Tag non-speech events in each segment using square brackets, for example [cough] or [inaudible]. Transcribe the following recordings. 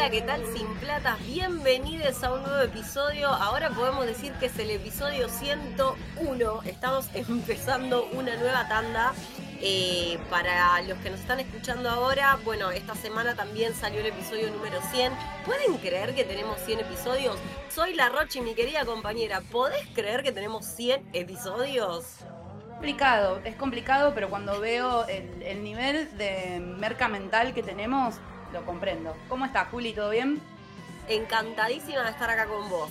Hola, ¿qué tal Sin Platas? Bienvenidos a un nuevo episodio. Ahora podemos decir que es el episodio 101. Estamos [laughs] empezando una nueva tanda. Eh, para los que nos están escuchando ahora, bueno, esta semana también salió el episodio número 100. ¿Pueden creer que tenemos 100 episodios? Soy la Rochi, mi querida compañera. ¿Podés creer que tenemos 100 episodios? complicado, es complicado, pero cuando veo el, nivel de merca mental que tenemos, lo comprendo. ¿Cómo estás, Juli? ¿Todo bien? Encantadísima de estar acá con vos.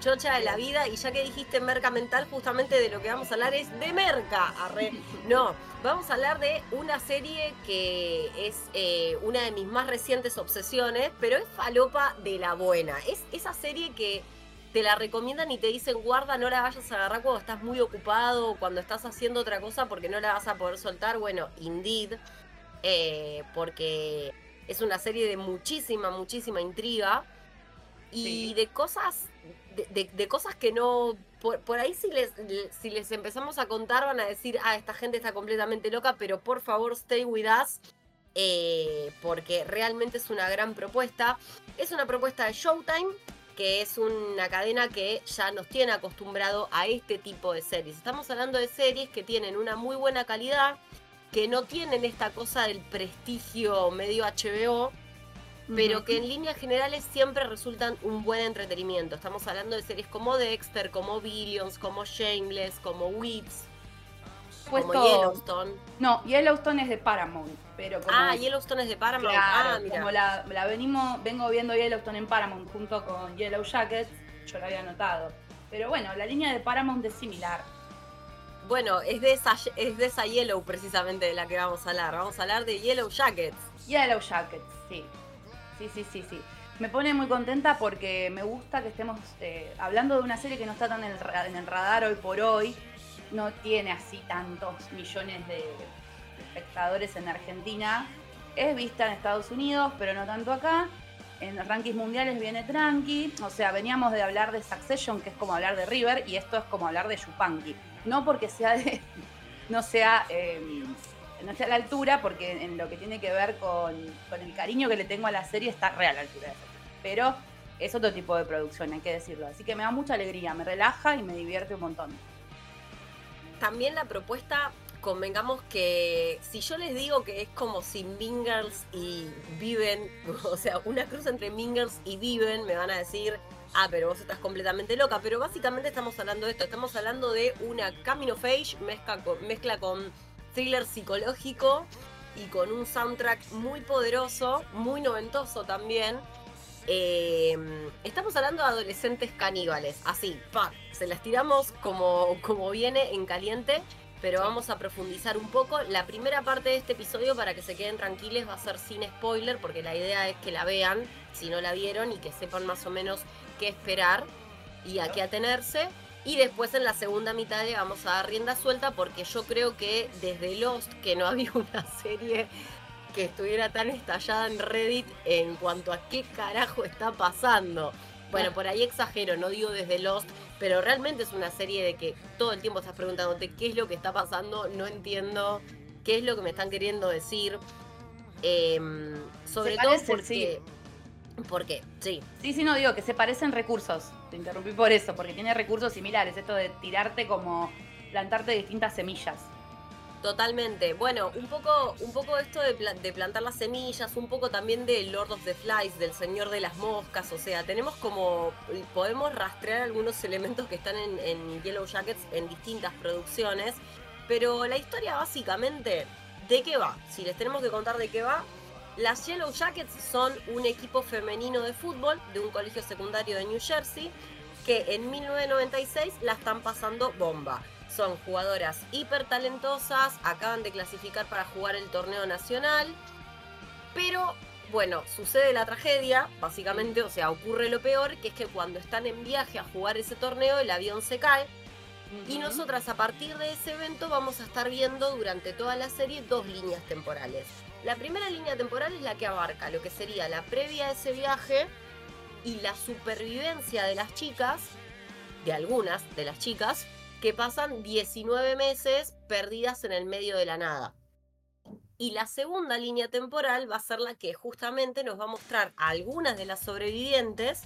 Chocha de la vida, y ya que dijiste merca mental, justamente de lo que vamos a hablar es de merca. [laughs] No, vamos a hablar de una serie que es eh, una de mis más recientes obsesiones, pero es falopa de la buena. Es esa serie que te la recomiendan y te dicen guarda, no la vayas a agarrar cuando estás muy ocupado o cuando estás haciendo otra cosa porque no la vas a poder soltar. Bueno, indeed, eh, porque es una serie de muchísima, muchísima intriga y de cosas, de, cosas que no, por, ahí si les, si les empezamos a contar van a decir, ah, esta gente está completamente loca, pero por favor stay with us. Eh, porque realmente es una gran propuesta. Es una propuesta de Showtime, que es una cadena que ya nos tiene acostumbrado a este tipo de series. Estamos hablando de series que tienen una muy buena calidad, que no tienen esta cosa del prestigio medio HBO, pero que en líneas generales siempre resultan un buen entretenimiento. Estamos hablando de series como Dexter, como Billions, como Shameless, como Whips, como Yellowstone. No, Yellowstone es de Paramount. Pero ah, Yellowstone es de Paramount. ah, mira. Como la, venimos, vengo viendo Yellowstone en Paramount junto con Yellow Jackets, yo lo había notado. Pero bueno, la línea de Paramount es similar. Bueno, es de esa, es de esa Yellow precisamente de la que vamos a hablar. Vamos a hablar de Yellow Jackets. Yellow Jackets, sí. Sí, sí, sí, sí. Me pone muy contenta porque me gusta que estemos eh, hablando de una serie que no está tan en el radar hoy por hoy no tiene así tantos millones de espectadores en Argentina. Es vista en Estados Unidos, pero no tanto acá. En rankings mundiales viene tranqui. O sea, veníamos de hablar de Succession, que es como hablar de River, y esto es como hablar de Yupanqui. No porque sea de. no sea. Em, no sea a la altura, porque en lo que tiene que ver con, el cariño que le tengo a la serie está real a la altura Pero es otro tipo de producción, hay que decirlo. Así que me da mucha alegría, me relaja y me divierte un montón también la propuesta, convengamos que si yo les digo que es como si Mingers y Viven, [laughs] o sea, una cruz entre Mingers y Viven, me van a decir, ah, pero vos estás completamente loca. Pero básicamente estamos hablando de esto, estamos hablando de una Camino of Age mezcla con, mezcla con thriller psicológico y con un soundtrack muy poderoso, muy noventoso también. Eh, estamos hablando de adolescentes caníbales, así, pa, se las tiramos como, como viene en caliente, pero vamos a profundizar un poco. La primera parte de este episodio, para que se queden tranquiles, va a ser sin spoiler, porque la idea es que la vean, si no la vieron, y que sepan más o menos qué esperar y a qué atenerse. Y después en la segunda mitad le vamos a dar rienda suelta porque yo creo que desde Lost, que no había [laughs] una serie que estuviera tan estallada en Reddit en cuanto a qué carajo está pasando. Bueno, por ahí exagero, no digo desde Lost, pero realmente es una serie de que todo el tiempo estás preguntándote qué es lo que está pasando, no entiendo qué es lo que me están queriendo decir. Em, sobre todo porque... Sí. ¿Por qué? Sí. Sí, sí, no digo que se parecen recursos. Te interrumpí por eso, porque tiene recursos similares. Esto de tirarte como plantarte distintas semillas. Totalmente. Bueno, un poco, un poco esto de, plantar las semillas, un poco también de Lord of the Flies, del Señor de las Moscas. O sea, tenemos como. Podemos rastrear algunos [laughs] elementos que están en, Yellow Jackets en distintas producciones. Pero la historia básicamente, ¿de qué va? Si les tenemos que contar de qué va, las Yellow Jackets son un equipo femenino de fútbol de un colegio secundario de New Jersey que en 1996 la están pasando bomba. Son jugadoras hiper talentosas, acaban de clasificar para jugar el torneo nacional, pero bueno, sucede la tragedia, básicamente, o sea, ocurre lo peor, que es que cuando están en viaje a jugar ese torneo, el avión se cae. Y nosotras a partir de ese evento vamos a estar viendo durante toda la serie dos líneas temporales. La primera línea temporal es la que abarca lo que sería la previa a ese viaje y la supervivencia de las chicas, de algunas de las chicas, que pasan 19 meses perdidas en el medio de la nada. Y la segunda línea temporal va a ser la que justamente nos va a mostrar a algunas de las sobrevivientes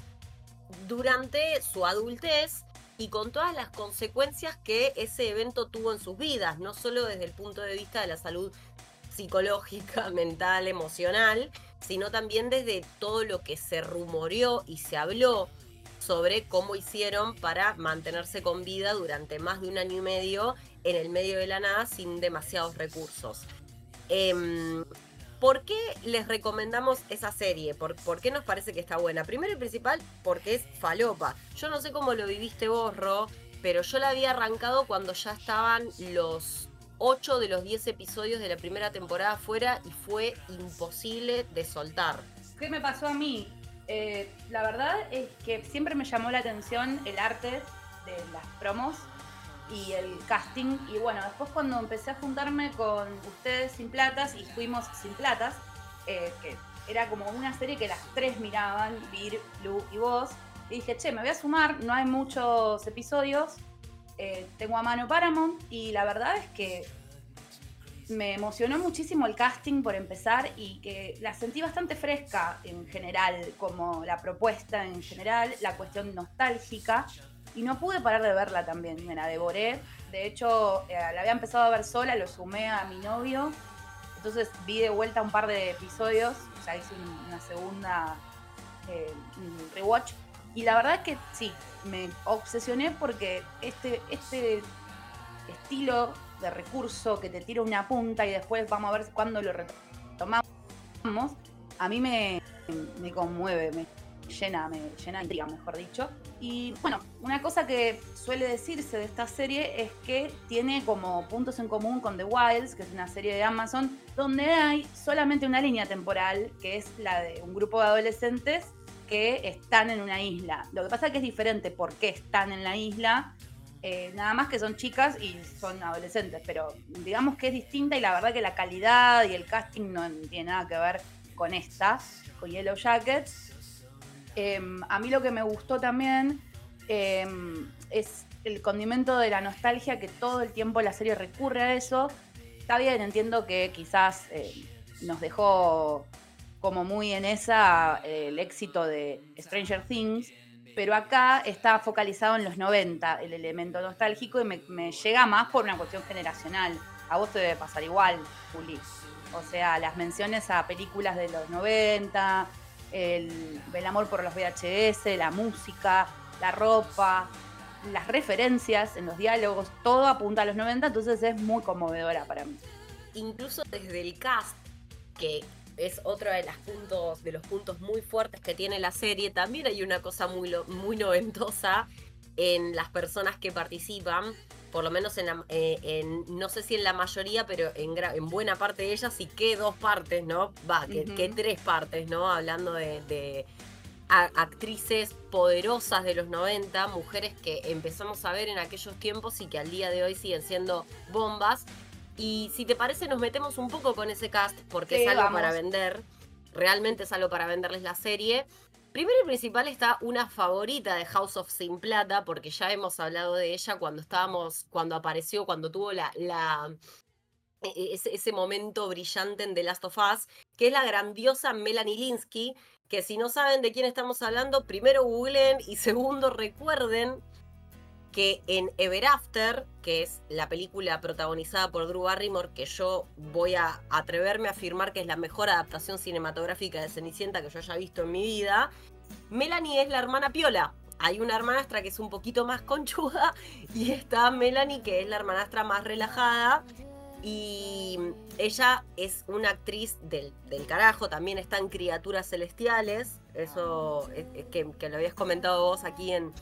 durante su adultez y con todas las consecuencias que ese evento tuvo en sus vidas, no solo desde el punto de vista de la salud psicológica, [laughs] mental, emocional, sino también desde todo lo que se rumoreó y se habló sobre cómo hicieron para mantenerse con vida durante más de un año y medio en el medio de la nada sin demasiados recursos. Em, ¿Por qué les recomendamos esa serie? ¿Por, qué nos parece que está buena? Primero y principal, porque es falopa. Yo no sé cómo lo viviste vos, Ro, pero yo la había arrancado cuando ya estaban los 8 de los 10 episodios de la primera temporada fuera y fue imposible de soltar. ¿Qué me pasó a mí? Eh, la verdad es que siempre me llamó la atención el arte de las promos y el casting. Y bueno, después cuando empecé a juntarme con ustedes sin platas y fuimos sin platas, eh, que era como una serie que las tres miraban, Vir, Lu y vos, y dije, che, me voy a sumar, no hay muchos episodios, eh, tengo a mano Paramount y la verdad es que me emocionó muchísimo el casting por empezar y que la sentí bastante fresca en general, como la propuesta en general, la cuestión nostálgica y no pude parar de verla también, me la devoré. De hecho, eh, la había empezado a ver sola, lo sumé a mi novio. Entonces vi de vuelta un par de episodios, o sea, hice una segunda eh, rewatch. Y la verdad que sí, me obsesioné porque este, este estilo de recurso que te tira una punta y después vamos a ver cuándo lo retomamos, a mí me, me conmueve, me, llena, me llena intriga, mejor dicho. Y bueno, una cosa que suele decirse de esta serie es que tiene como puntos en común con The Wilds, que es una serie de Amazon, donde hay solamente una línea temporal, que es la de un grupo de adolescentes que están en una isla. Lo que pasa es que es diferente por qué están en la isla. Eh, nada más que son chicas y son adolescentes, pero digamos que es distinta y la verdad que la calidad y el casting no tiene nada que ver con esta, con Yellow Jackets. Em, a mí lo que me gustó también em, es el condimento de la nostalgia, que todo el tiempo la serie recurre a eso. Está bien, entiendo que quizás eh, nos dejó como muy en esa eh, el éxito de Stranger Things, pero acá está focalizado en los 90 el elemento nostálgico y me, llega más por una cuestión generacional. A vos te debe pasar igual, Juli. O sea, las menciones a películas de los 90, el, amor por los VHS, la música, la ropa, las referencias en los diálogos, todo apunta a los 90, entonces es muy conmovedora para mí. Incluso desde el cast, que es otro de, los puntos, de los puntos muy fuertes que tiene la serie, también hay una cosa muy, muy noventosa en las personas que participan por lo menos eh, en, no sé si en la mayoría, pero en, en buena parte de ellas, y que dos partes, ¿no? Va, que, tres partes, ¿no? Hablando de, actrices poderosas de los 90, mujeres que empezamos a ver en aquellos tiempos y que al día de hoy siguen siendo bombas. Y si te parece, nos metemos un poco con ese cast, porque es algo para vender. Realmente es algo para venderles la serie. Primero y principal está una favorita de House of Sin Plata, porque ya hemos hablado de ella cuando estábamos, cuando apareció, cuando tuvo la, la e, e, ese, momento brillante en The Last of Us, que es la grandiosa Melanie Linsky, que si no saben de quién estamos hablando, primero googlen y segundo recuerden que en Ever After, que es la película protagonizada por Drew Barrymore, que yo voy a atreverme a afirmar que es la mejor adaptación cinematográfica de Cenicienta que yo haya visto en mi vida, Melanie es la hermana Piola. Hay una hermanastra que es un poquito más conchuda y está Melanie que es la hermanastra más relajada. Y ella es una actriz del, carajo, también está en Criaturas Celestiales, eso que, que lo habías comentado vos aquí en...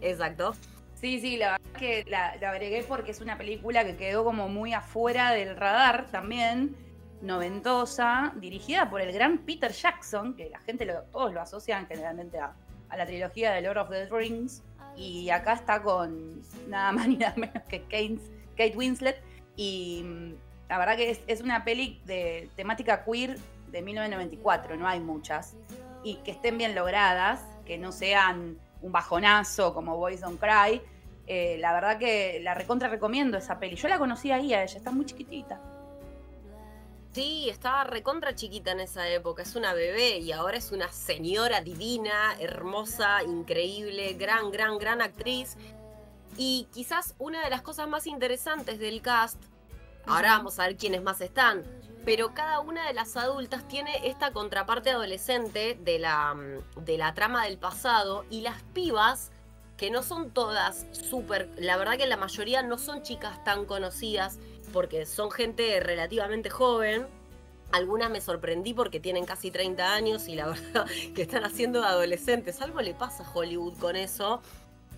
Exacto. Sí, sí, la verdad que la, agregué porque es una película que quedó como muy afuera del radar también, noventosa, dirigida por el gran Peter Jackson, que la gente lo, todos lo asocian generalmente a, la trilogía de Lord of the Rings, y acá está con nada más ni nada menos que Kate, Winslet, y mm, la verdad que es, es una peli de temática queer de 1994, no hay muchas, y que estén bien logradas, que no sean un bajonazo como Boys Don't Cry. Eh, la verdad que la recontra recomiendo esa peli. Yo la conocí ahí a ella, está muy chiquitita. Sí, estaba recontra chiquita en esa época, es una bebé y ahora es una señora divina, hermosa, increíble, gran, gran, gran actriz. Y quizás una de las cosas más interesantes del cast, ahora vamos a ver quiénes más están, pero cada una de las adultas tiene esta contraparte adolescente de la, mm, de la trama del pasado y las pibas, que no son todas súper, la verdad que la mayoría no son chicas tan conocidas porque son gente relativamente joven. Algunas me sorprendí porque tienen casi 30 años y la [laughs] verdad que están haciendo adolescentes. Algo le pasa a Hollywood con eso.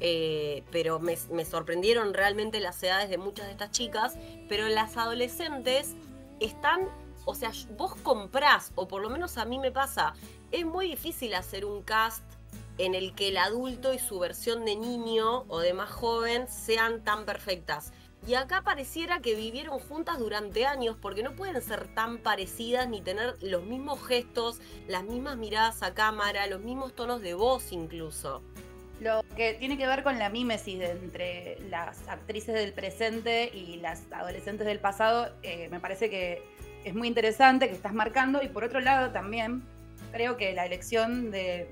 Eh, pero me, me, sorprendieron realmente las edades de muchas de estas chicas, pero las adolescentes están, o sea, vos comprás, o por lo menos a mí me pasa, es muy difícil hacer un cast en el que el adulto y su versión de niño o de más joven sean tan perfectas. Y acá pareciera que vivieron juntas durante años porque no pueden ser tan parecidas ni tener los mismos gestos, las mismas miradas a cámara, los mismos tonos de voz incluso. Lo que tiene que ver con la mímesis entre las actrices del presente y las adolescentes del pasado, eh, me parece que es muy interesante que estás marcando. Y por otro lado también creo que la elección de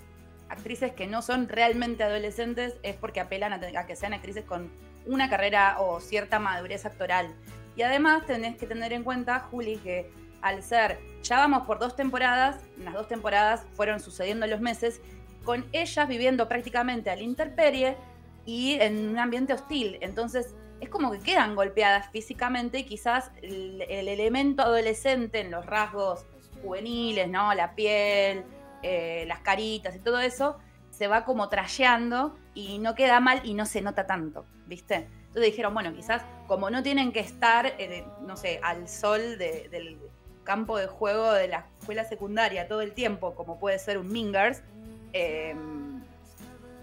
actrices que no son realmente adolescentes es porque apelan a, que sean actrices con una carrera o cierta madurez actoral. Y además tenés que tener en cuenta, Juli, que al ser, ya vamos por dos temporadas, las dos temporadas fueron sucediendo los meses, con ellas viviendo prácticamente al interperie y en un ambiente hostil. Entonces, es como que quedan golpeadas físicamente y quizás el, elemento adolescente en los rasgos juveniles, ¿no? La piel, eh, las caritas y todo eso, se va como trasheando y no queda mal y no se nota tanto, ¿viste? Entonces dijeron, bueno, quizás como no tienen que estar, eh, no sé, al sol del campo de juego de la escuela secundaria todo el tiempo, como puede ser un Mingers, Em,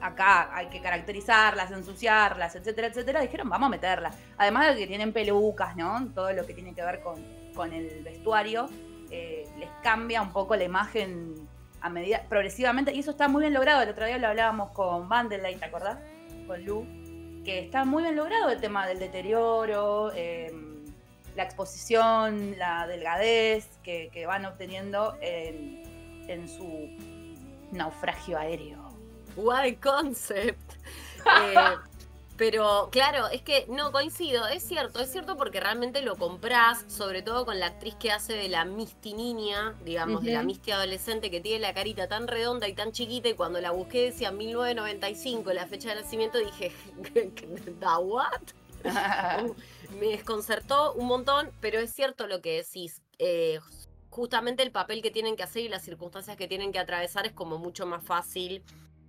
acá hay que caracterizarlas, ensuciarlas, etcétera, etcétera, dijeron, vamos a meterlas. Además de que tienen pelucas, ¿no? Todo lo que tiene que ver con, con el vestuario, eh, les cambia un poco la imagen a medida, progresivamente, y eso está muy bien logrado. El otro día lo hablábamos con Vanderlei, ¿te acordás? Con Lu, que está muy bien logrado el tema del deterioro, em, la exposición, la delgadez que, van obteniendo en, en su naufragio aéreo. What concept. [laughs] Eh, pero claro, es que no coincido, es cierto, es cierto porque realmente lo comprás, sobre todo con la actriz que hace de la Misty niña, digamos, de la Misty adolescente que tiene la carita tan redonda y tan chiquita y cuando la busqué decía 1995, la fecha de nacimiento, dije, [laughs] ¿da what? [laughs] Me desconcertó un montón, pero es cierto lo que decís. Eh, justamente el papel que tienen que hacer y las circunstancias que tienen que atravesar es como mucho más fácil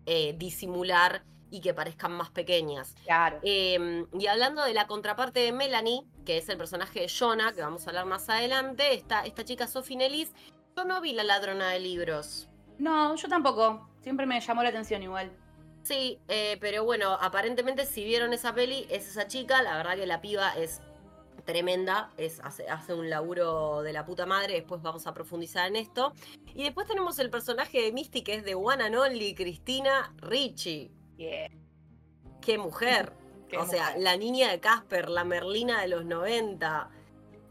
eh, disimular y que parezcan más pequeñas. Claro. Em, y hablando de la contraparte de Melanie, que es el personaje de Jonah, que vamos a hablar más adelante, esta, esta chica Sophie Nellis, yo no vi la ladrona de libros. No, yo tampoco. Siempre me llamó la atención igual. Sí, eh, pero bueno, aparentemente si vieron esa peli, es esa chica, la verdad que la piba es tremenda, es, hace, hace, un laburo de la puta madre, después vamos a profundizar en esto. Y después tenemos el personaje de Misty, que es de One and Only, Cristina Ricci. Qué mujer. [laughs] o sea, la niña de Casper, la Merlina de los 90.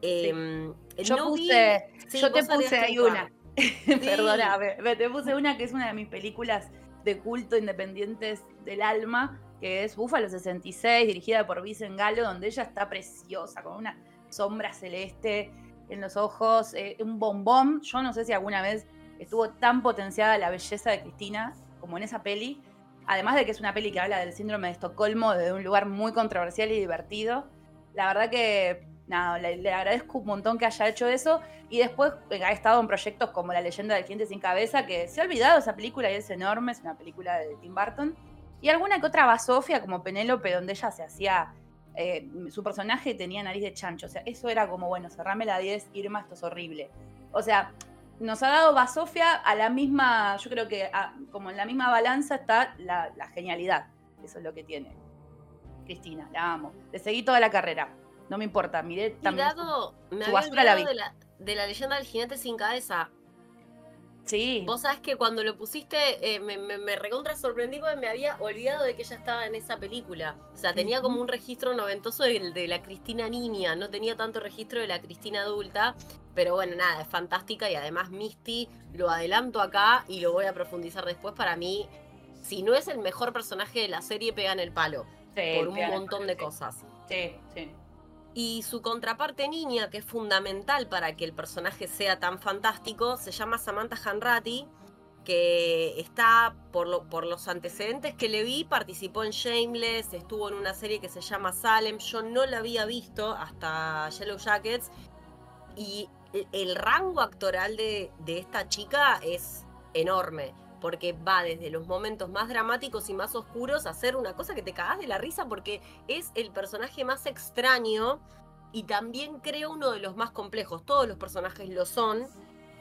Em, yo puse, yo te puse ahí una. [laughs] Perdona, te puse una que es una de mis películas de culto independientes del alma, que es Búfalo 66, dirigida por Vicen Galo, donde ella está preciosa, con una sombra celeste en los ojos, eh, un bombón. Yo no sé si alguna vez estuvo tan potenciada la belleza de Cristina como en esa peli. Además de que es una peli que habla del síndrome de Estocolmo desde un lugar muy controversial y divertido. La verdad que nada, le, agradezco un montón que haya hecho eso. Y después eh, ha estado en proyectos como La leyenda del cliente sin cabeza, que se ha olvidado esa película y es enorme, es una película de Tim Burton. Y alguna que otra basofia como Penélope, donde ella se hacía. Eh, su personaje tenía nariz de chancho. O sea, eso era como, bueno, cerrame la 10, Irma, esto es horrible. O sea, nos ha dado basofia a la misma. Yo creo que como en la misma balanza está la, genialidad. Eso es lo que tiene. Cristina, la amo. Le seguí toda la carrera. No me importa, miré también. me había la De, la, de la leyenda del jinete sin cabeza. Sí. Vos sabés que cuando lo pusiste eh, me, me, me, recontra sorprendí porque me había olvidado de que ella estaba en esa película. O sea, tenía como un registro noventoso de, de, la Cristina niña, no tenía tanto registro de la Cristina adulta. Pero bueno, nada, es fantástica y además Misty lo adelanto acá y lo voy a profundizar después. Para mí, si no es el mejor personaje de la serie, pega en el palo. Sí, por un montón de cosas. Sí, sí. Y su contraparte niña, que es fundamental para que el personaje sea tan fantástico, se llama Samantha Hanratty, que está, por, lo, por los antecedentes que le vi, participó en Shameless, estuvo en una serie que se llama Salem, yo no la había visto hasta Yellow Jackets, y el rango actoral de esta chica es enorme porque va desde los momentos más dramáticos y más oscuros a hacer una cosa que te cagás de la risa porque es el personaje más extraño y también creo uno de los más complejos. Todos los personajes lo son,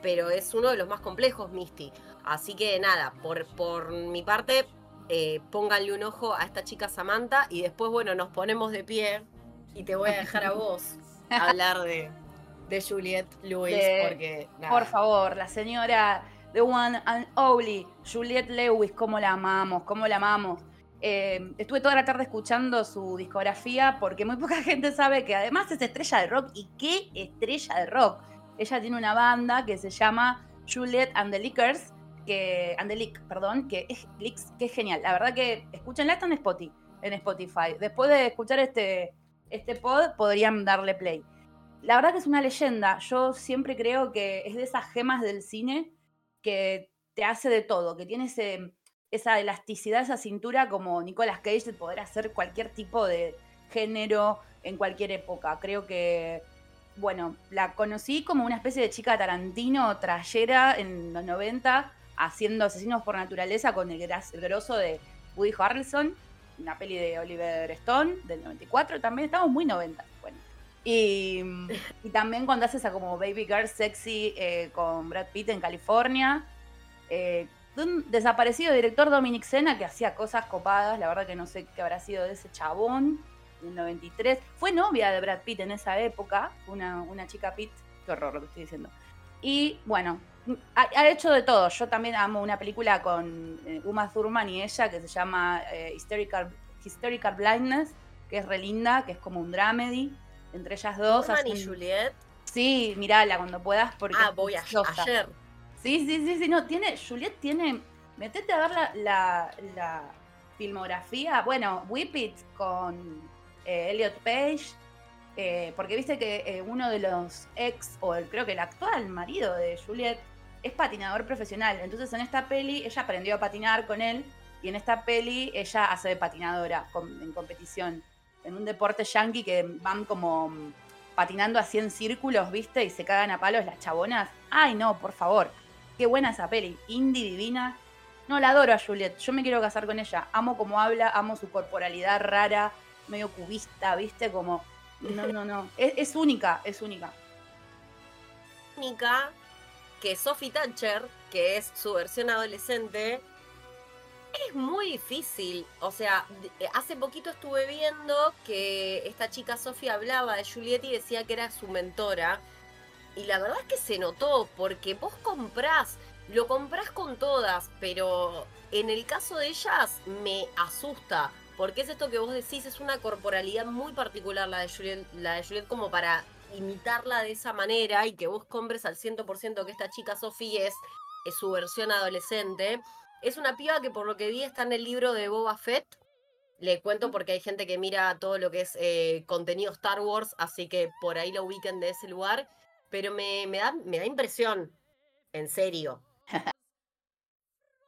pero es uno de los más complejos, Misty. Así que nada, por, por mi parte, eh, pónganle un ojo a esta chica Samantha y después, bueno, nos ponemos de pie y te voy a dejar a vos [laughs] hablar de, de Juliette Lewis, porque Por favor, la señora The One and Only, Juliette Lewis, cómo la amamos, cómo la amamos. Eh, estuve toda la tarde escuchando su discografía porque muy poca [laughs] gente sabe que además es estrella de rock. ¿Y qué estrella de rock? Ella tiene una banda que se llama Juliette and the Lickers, que, and the Lick, perdón, que es, que es genial. La verdad que escúchenla, está en Spotify. En Spotify. Después de escuchar este, este pod, podrían darle play. La verdad que es una leyenda. Yo siempre creo que es de esas gemas del cine que te hace de todo, que tiene esa elasticidad, esa cintura como Nicolas Cage de poder hacer cualquier tipo de género en cualquier época. Creo que, bueno, la conocí como una especie de chica tarantino, trayera en los 90, haciendo Asesinos por Naturaleza con el, grosso de Woody Harrelson, una peli de Oliver Stone del 94 también, estamos muy 90. Bueno. Y, también cuando haces a como Baby Girl Sexy eh, con Brad Pitt en California. Eh, un desaparecido director Dominic Sena que hacía cosas copadas, la verdad que no sé qué habrá sido de ese chabón, en el 93. Fue novia de Brad Pitt en esa época, una, una chica Pitt, qué horror lo que estoy diciendo. Y bueno, ha, hecho de todo. Yo también amo una película con eh, Uma Thurman y ella que se llama Historical, Historical Blindness, que es re linda, que es como un dramedy entre ellas dos. Norman y Juliet. Sí, mirala cuando puedas porque. Ah, voy a ayer. Sí, sí, sí, sí, no, tiene, Juliet tiene, metete a ver la, la, filmografía, bueno, Whip It con eh, Elliot Page, eh, porque viste que eh, uno de los ex, o el, creo que el actual marido de Juliet, es patinador profesional, entonces en esta peli ella aprendió a patinar con él, y en esta peli ella hace de patinadora en competición en un deporte yankee que van como patinando así en círculos, ¿viste? Y se cagan a palos las chabonas. Ay, no, por favor. Qué buena esa peli. Indie divina. No, la adoro a Juliet. Yo me quiero casar con ella. Amo cómo habla, amo su corporalidad rara, medio cubista, ¿viste? Como. No, no, no. [laughs] Es, es única, es única. Única que Sophie Thatcher, que es su versión adolescente, es muy difícil. O sea, eh, hace poquito estuve viendo que esta chica Sofía hablaba de Juliet y decía que era su mentora. Y la verdad es que se notó, porque vos comprás, lo comprás con todas, pero en el caso de ellas me asusta. Porque es esto que vos decís, es una corporalidad muy particular la de Juliet, la de Juliet como para imitarla de esa manera y que vos compres al 100% que esta chica Sofía es, es su versión adolescente. Es una piba que por lo que vi está en el libro de Boba Fett. Le cuento porque hay gente que mira todo lo que es eh, contenido Star Wars, así que por ahí lo ubiquen de ese lugar. Pero me, me, da, me da impresión, en serio.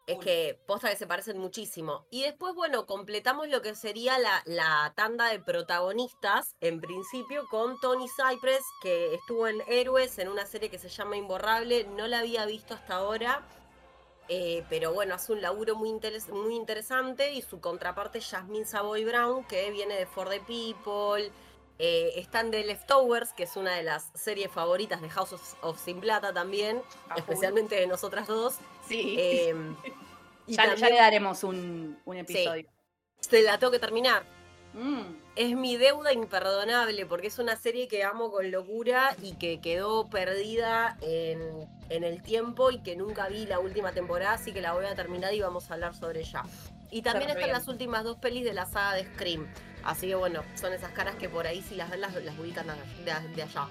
es [laughs] que posta que se parecen muchísimo. Y después, bueno, completamos lo que sería la, la tanda de protagonistas, en principio, con Tony Cypress, que estuvo en Héroes, en una serie que se llama Imborrable. No la había visto hasta ahora. Eh, pero bueno, hace un laburo muy, muy interesante y su contraparte Jasmine Savoy Brown, que viene de For the People. Eh, están de Leftovers, que es una de las series favoritas de House of, Sin Plata también, especialmente de nosotras dos. Sí. [laughs] Em, ya, le daremos un, episodio. Sí. la tengo que terminar. Mm. Es mi deuda imperdonable porque es una serie que amo con locura y que quedó perdida en, el tiempo y que nunca vi la última temporada, así que la voy a terminar y vamos a hablar sobre ella. Y también están las últimas dos pelis de la saga de Scream. Así que bueno, son esas caras que por ahí si las ven las, ubican de allá.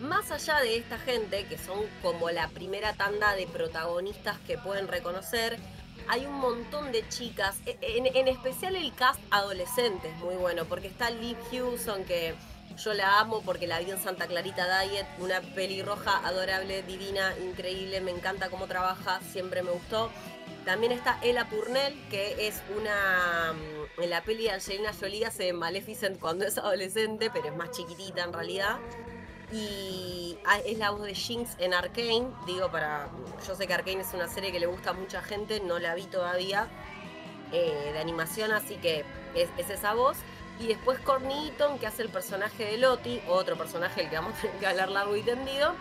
Más allá de esta gente, que son como la primera tanda de protagonistas que pueden reconocer, hay un montón de chicas, e, en, especial el cast adolescente es muy bueno, porque está Liv Hewson, que yo la amo porque la vi en Santa Clarita Diet, una pelirroja adorable, divina, increíble, me encanta cómo trabaja, siempre me gustó. También está Ella Purnell, que es una. Mm, en la peli de Angelina Jolie hace Maleficent cuando es adolescente, pero es más chiquitita en realidad y es la voz de Jinx en Arkane. Digo, para. Yo sé que Arkane es una serie que le gusta a mucha gente, no la vi todavía eh, de animación, así que es, esa voz. Y después Corny que hace el personaje de Lottie, otro personaje el que vamos [laughs] a tener que hablar largo y tendido,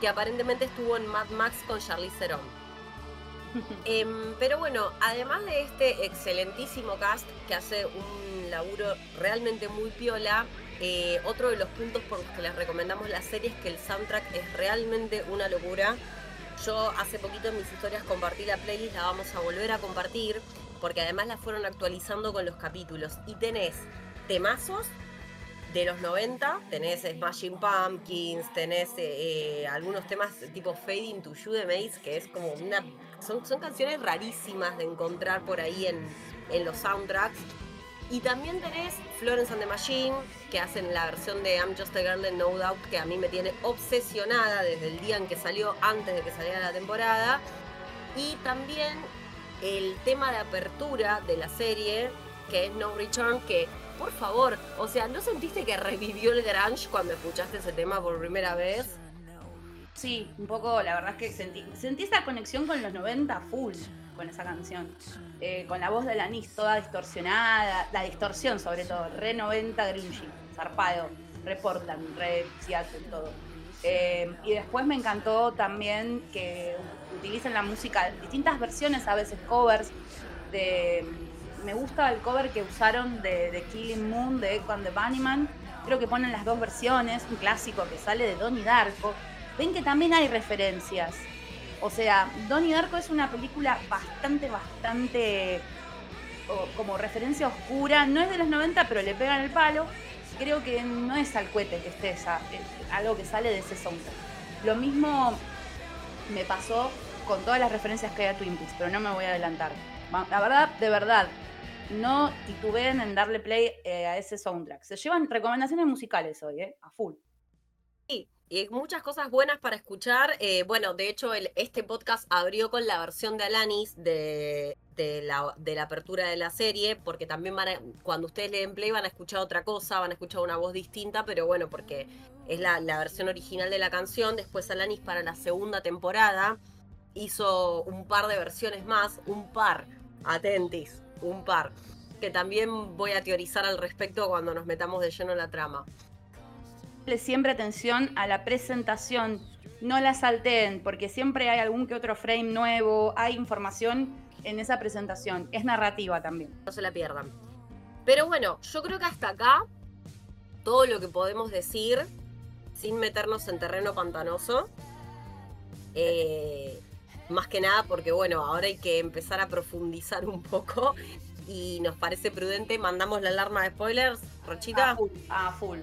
que aparentemente estuvo en Mad Max con Charlize Theron. [laughs] Em, pero bueno, además de este excelentísimo cast que hace un laburo realmente muy piola, eh, otro de los puntos por los que les recomendamos la serie es que el soundtrack es realmente una locura. Yo hace poquito en mis historias compartí la playlist, la vamos a volver a compartir, porque además la fueron actualizando con los capítulos. Y tenés temazos de los 90, tenés Smashing Pumpkins, tenés eh, eh, algunos temas tipo Fading to You de Maze, que es como una. Son, canciones rarísimas de encontrar por ahí en los soundtracks. Y también tenés Florence and the Machine, que hacen la versión de I'm Just a Girl in No Doubt, que a mí me tiene obsesionada desde el día en que salió, antes de que saliera la temporada. Y también el tema de apertura de la serie, que es No Return, que por favor, o sea, ¿no sentiste que revivió el grunge cuando escuchaste ese tema por primera vez? Sí, un poco, la verdad es que sentí, sentí esa conexión con los 90 full con esa canción. Eh, con la voz de Alanis toda distorsionada, la distorsión sobre todo, re 90 grungy, zarpado, re Portland, re Seattle, todo. Eh, y después me encantó también que utilicen la música, distintas versiones, a veces covers, de... Me gusta el cover que usaron de, Killing Moon, de Echo and the Bunnyman. Creo que ponen las dos versiones, un clásico que sale de Donnie Darko. Ven que también hay referencias o sea, Donnie Darko es una película bastante, bastante como referencia oscura. No es de los 90, pero le pegan el palo. Creo que no es al cohete que esté algo que sale de ese soundtrack. Lo mismo me pasó con todas las referencias que hay a Twin Peaks, pero no me voy a adelantar. La verdad, de verdad, no titubeen en darle play eh, a ese soundtrack. Se llevan recomendaciones musicales hoy, ¿eh? A full. Sí, y muchas cosas buenas para escuchar. Eh, bueno, de hecho, este podcast abrió con la versión de Alanis de, la, apertura de la serie, porque también van cuando ustedes leen play van a escuchar otra cosa, van a escuchar una voz distinta, pero bueno, porque es la, versión original de la canción. Después Alanis para la segunda temporada hizo un par de versiones más, un par, atentis, un par, que también voy a teorizar al respecto cuando nos metamos de lleno en la trama siempre atención a la presentación, no la salteen, porque siempre hay algún que otro frame nuevo, hay información en esa presentación, es narrativa también. No se la pierdan. Pero bueno, yo creo que hasta acá todo lo que podemos decir sin meternos en terreno pantanoso. Eh, más que nada porque bueno, ahora hay que empezar a profundizar un poco y nos parece prudente, mandamos la alarma de spoilers, Rochita. A full. A full.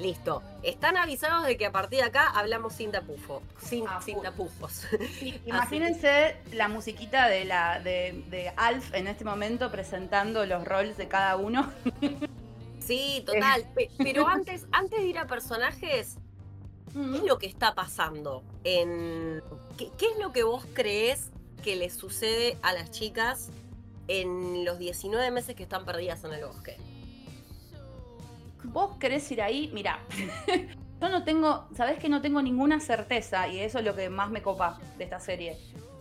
Listo. Están avisados de que a partir de acá hablamos sin tapufo. Sin, sin tapujos. [laughs] imagínense la musiquita de la de, Alf en este momento presentando los roles de cada uno. [laughs] Sí, [laughs] total. Pero antes, antes de ir a personajes, ¿qué es lo que está pasando? En, ¿qué, ¿Qué es lo que vos crees que les sucede a las chicas en los 19 meses que están perdidas en el bosque? Vos querés ir ahí, mira, [laughs] yo no tengo, sabés que no tengo ninguna certeza y eso es lo que más me copa de esta serie.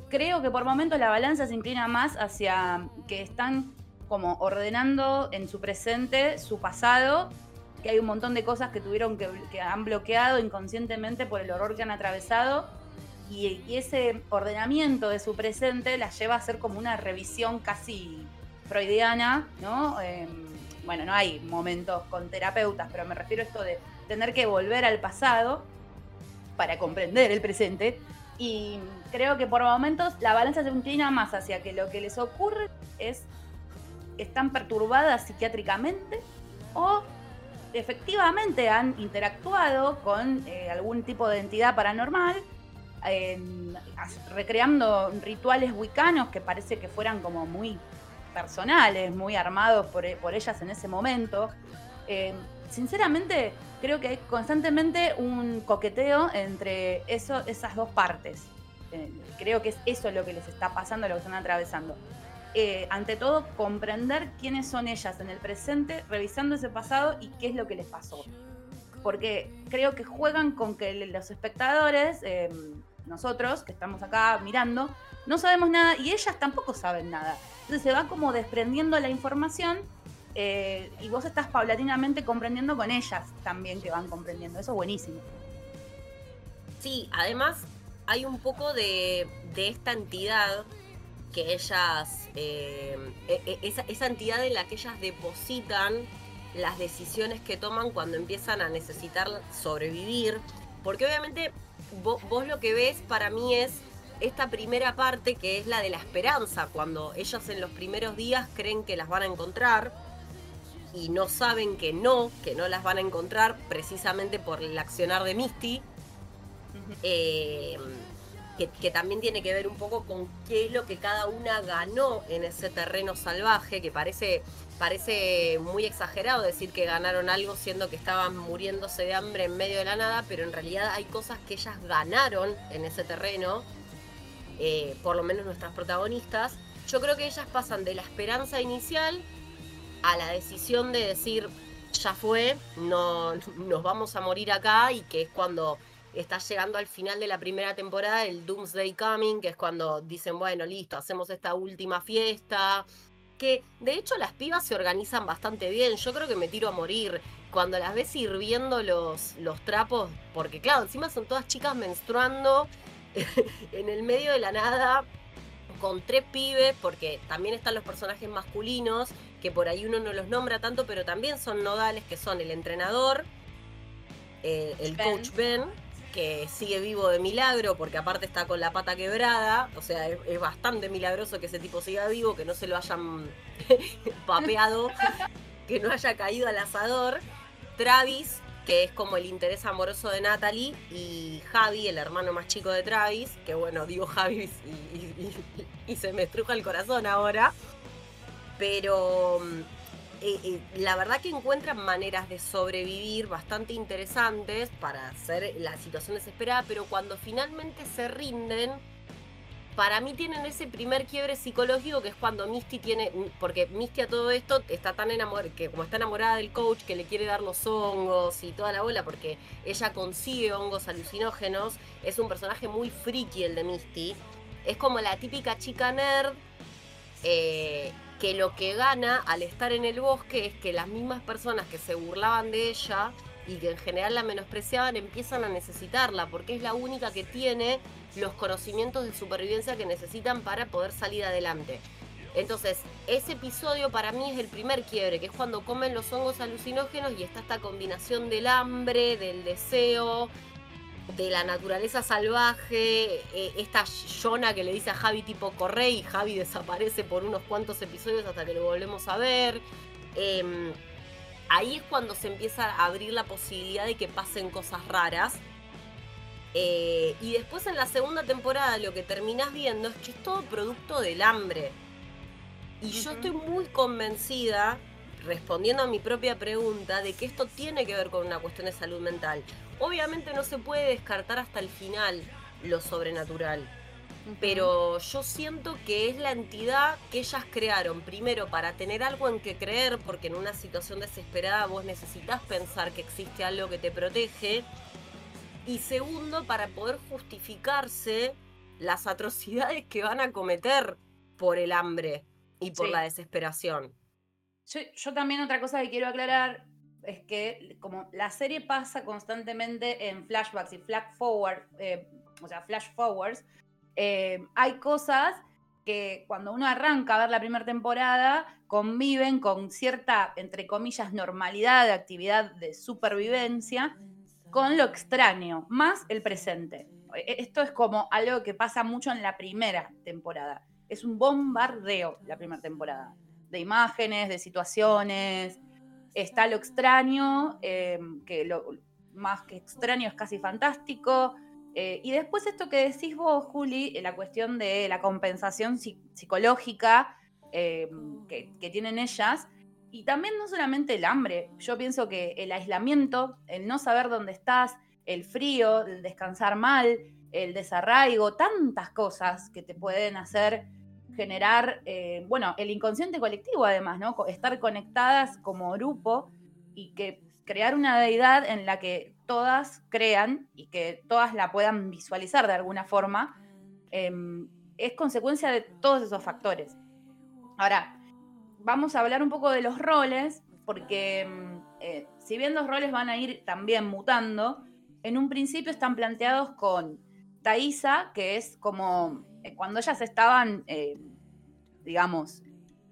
Creo que por momentos la balanza se inclina más hacia que están como ordenando en su presente su pasado, que hay un montón de cosas que tuvieron que, que han bloqueado inconscientemente por el horror que han atravesado y, ese ordenamiento de su presente la lleva a hacer como una revisión casi freudiana, ¿no? Em, bueno, no hay momentos con terapeutas, pero me refiero a esto de tener que volver al pasado para comprender el presente. Y creo que por momentos la balanza se inclina más hacia que lo que les ocurre es están perturbadas psiquiátricamente o efectivamente han interactuado con eh, algún tipo de entidad paranormal, recreando rituales wicanos que parece que fueran como muy personales, muy armados por, ellas en ese momento. Eh, sinceramente, creo que hay constantemente un coqueteo entre eso, esas dos partes. Eh, creo que es eso lo que les está pasando, lo que están atravesando. Eh, ante todo, comprender quiénes son ellas en el presente, revisando ese pasado y qué es lo que les pasó. Porque creo que juegan con que los espectadores, nosotros que estamos acá mirando, no sabemos nada y ellas tampoco saben nada. Entonces se va como desprendiendo la información eh, y vos estás paulatinamente comprendiendo con ellas también que van comprendiendo. Eso es buenísimo. Sí, además hay un poco de, de esta entidad que ellas, eh, e, e, esa, esa, entidad en la que ellas depositan las decisiones que toman cuando empiezan a necesitar sobrevivir, porque obviamente vos, lo que ves para mí es esta primera parte que es la de la esperanza, cuando ellas en los primeros días creen que las van a encontrar y no saben que no, que no las van a encontrar precisamente por el accionar de Misty. Que, también tiene que ver un poco con qué es lo que cada una ganó en ese terreno salvaje, que parece, parece muy exagerado decir que ganaron algo siendo que estaban muriéndose de hambre en medio de la nada, pero en realidad hay cosas que ellas ganaron en ese terreno, eh, por lo menos nuestras protagonistas. Yo creo que ellas pasan de la esperanza inicial a la decisión de decir, ya fue, no, nos vamos a morir acá y que es cuando está llegando al final de la primera temporada el Doomsday Coming, que es cuando dicen, bueno, listo, hacemos esta última fiesta. Que de hecho las pibas se organizan bastante bien. Yo creo que me tiro a morir. Cuando las ves hirviendo los, los trapos, porque claro, encima son todas chicas menstruando [laughs] en el medio de la nada, con tres pibes, porque también están los personajes masculinos, que por ahí uno no los nombra tanto, pero también son nodales, que son el entrenador, eh, el coach Ben que sigue vivo de milagro, porque aparte está con la pata quebrada, o sea, es, bastante milagroso que ese tipo siga vivo, que no se lo hayan [laughs] papeado, que no haya caído al asador. Travis, que es como el interés amoroso de Natalie, y Javi, el hermano más chico de Travis, que bueno, digo Javi y se me estruja el corazón ahora. Pero eh, eh, la verdad que encuentran maneras de sobrevivir bastante interesantes para hacer la situación desesperada, pero cuando finalmente se rinden, para mí tienen ese primer quiebre psicológico que es cuando Misty tiene, porque Misty a todo esto está tan enamorada, que como está enamorada del coach que le quiere dar los hongos y toda la bola, porque ella consigue hongos alucinógenos, es un personaje muy friki el de Misty, es como la típica chica nerd. Eh, que lo que gana al estar en el bosque es que las mismas personas que se burlaban de ella y que en general la menospreciaban empiezan a necesitarla porque es la única que tiene los conocimientos de supervivencia que necesitan para poder salir adelante. Entonces, ese episodio para mí es el primer quiebre, que es cuando comen los hongos alucinógenos y está esta combinación del hambre, del deseo, de la naturaleza salvaje, eh, esta Jonah que le dice a Javi tipo corre y Javi desaparece por unos cuantos episodios hasta que lo volvemos a ver. Em, ahí es cuando se empieza a abrir la posibilidad de que pasen cosas raras. Eh, y después en la segunda temporada lo que terminas viendo es que es todo producto del hambre. Y yo estoy muy convencida, respondiendo a mi propia pregunta, de que esto tiene que ver con una cuestión de salud mental. Obviamente no se puede descartar hasta el final lo sobrenatural. Pero yo siento que es la entidad que ellas crearon, primero para tener algo en que creer, porque en una situación desesperada vos necesitas pensar que existe algo que te protege, y segundo para poder justificarse las atrocidades que van a cometer por el hambre y por la desesperación. Yo, yo, también otra cosa que quiero aclarar es que como la serie pasa constantemente en flashbacks y flash forward, eh, o sea, flash forwards, eh, hay cosas que cuando uno arranca a ver la primera temporada conviven con cierta, entre comillas, normalidad de actividad de supervivencia con lo extraño, más el presente. E-, esto es como algo que pasa mucho en la primera temporada. Es un bombardeo la primera temporada, de imágenes, de situaciones. Está lo extraño, em, que lo más que extraño es casi fantástico. Eh, y después esto que decís vos, Juli, la cuestión de la compensación psicológica em, que, que tienen ellas, y también no solamente el hambre, yo pienso que el aislamiento, el no saber dónde estás, el frío, el descansar mal, el desarraigo, tantas cosas que te pueden hacer generar, eh, bueno, el inconsciente colectivo además, ¿no? Estar conectadas como grupo y que crear una deidad en la que todas crean y que todas la puedan visualizar de alguna forma, em, es consecuencia de todos esos factores. Ahora, vamos a hablar un poco de los roles, porque em, eh, si bien los roles van a ir también mutando, en un principio están planteados con Thaisa, que es como cuando ellas estaban, eh, digamos,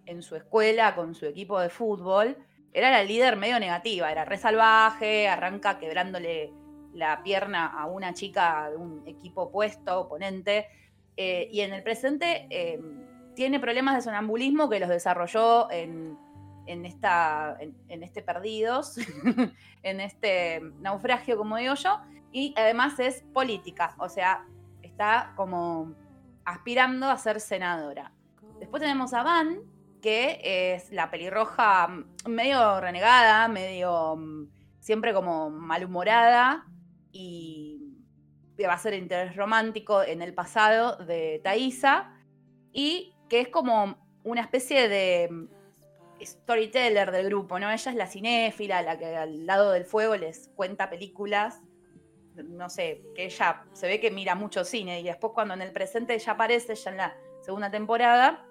en su escuela con su equipo de fútbol, era la líder medio negativa, era re salvaje, arranca quebrándole la pierna a una chica de un equipo opuesto, oponente, eh, y en el presente tiene problemas de sonambulismo que los desarrolló en, esta, en, este Perdidos, [laughs] en este naufragio, como digo yo, y además es política, o sea, está como aspirando a ser senadora. Después tenemos a Van, que es la pelirroja medio renegada, medio mm, siempre como malhumorada y va a ser interés romántico en el pasado de Thaisa y que es como una especie de mm, storyteller del grupo, ¿no? Ella es la cinéfila, la que al lado del fuego les cuenta películas no sé, que ella se ve que mira mucho cine y después cuando en el presente ella aparece, ya en la segunda temporada,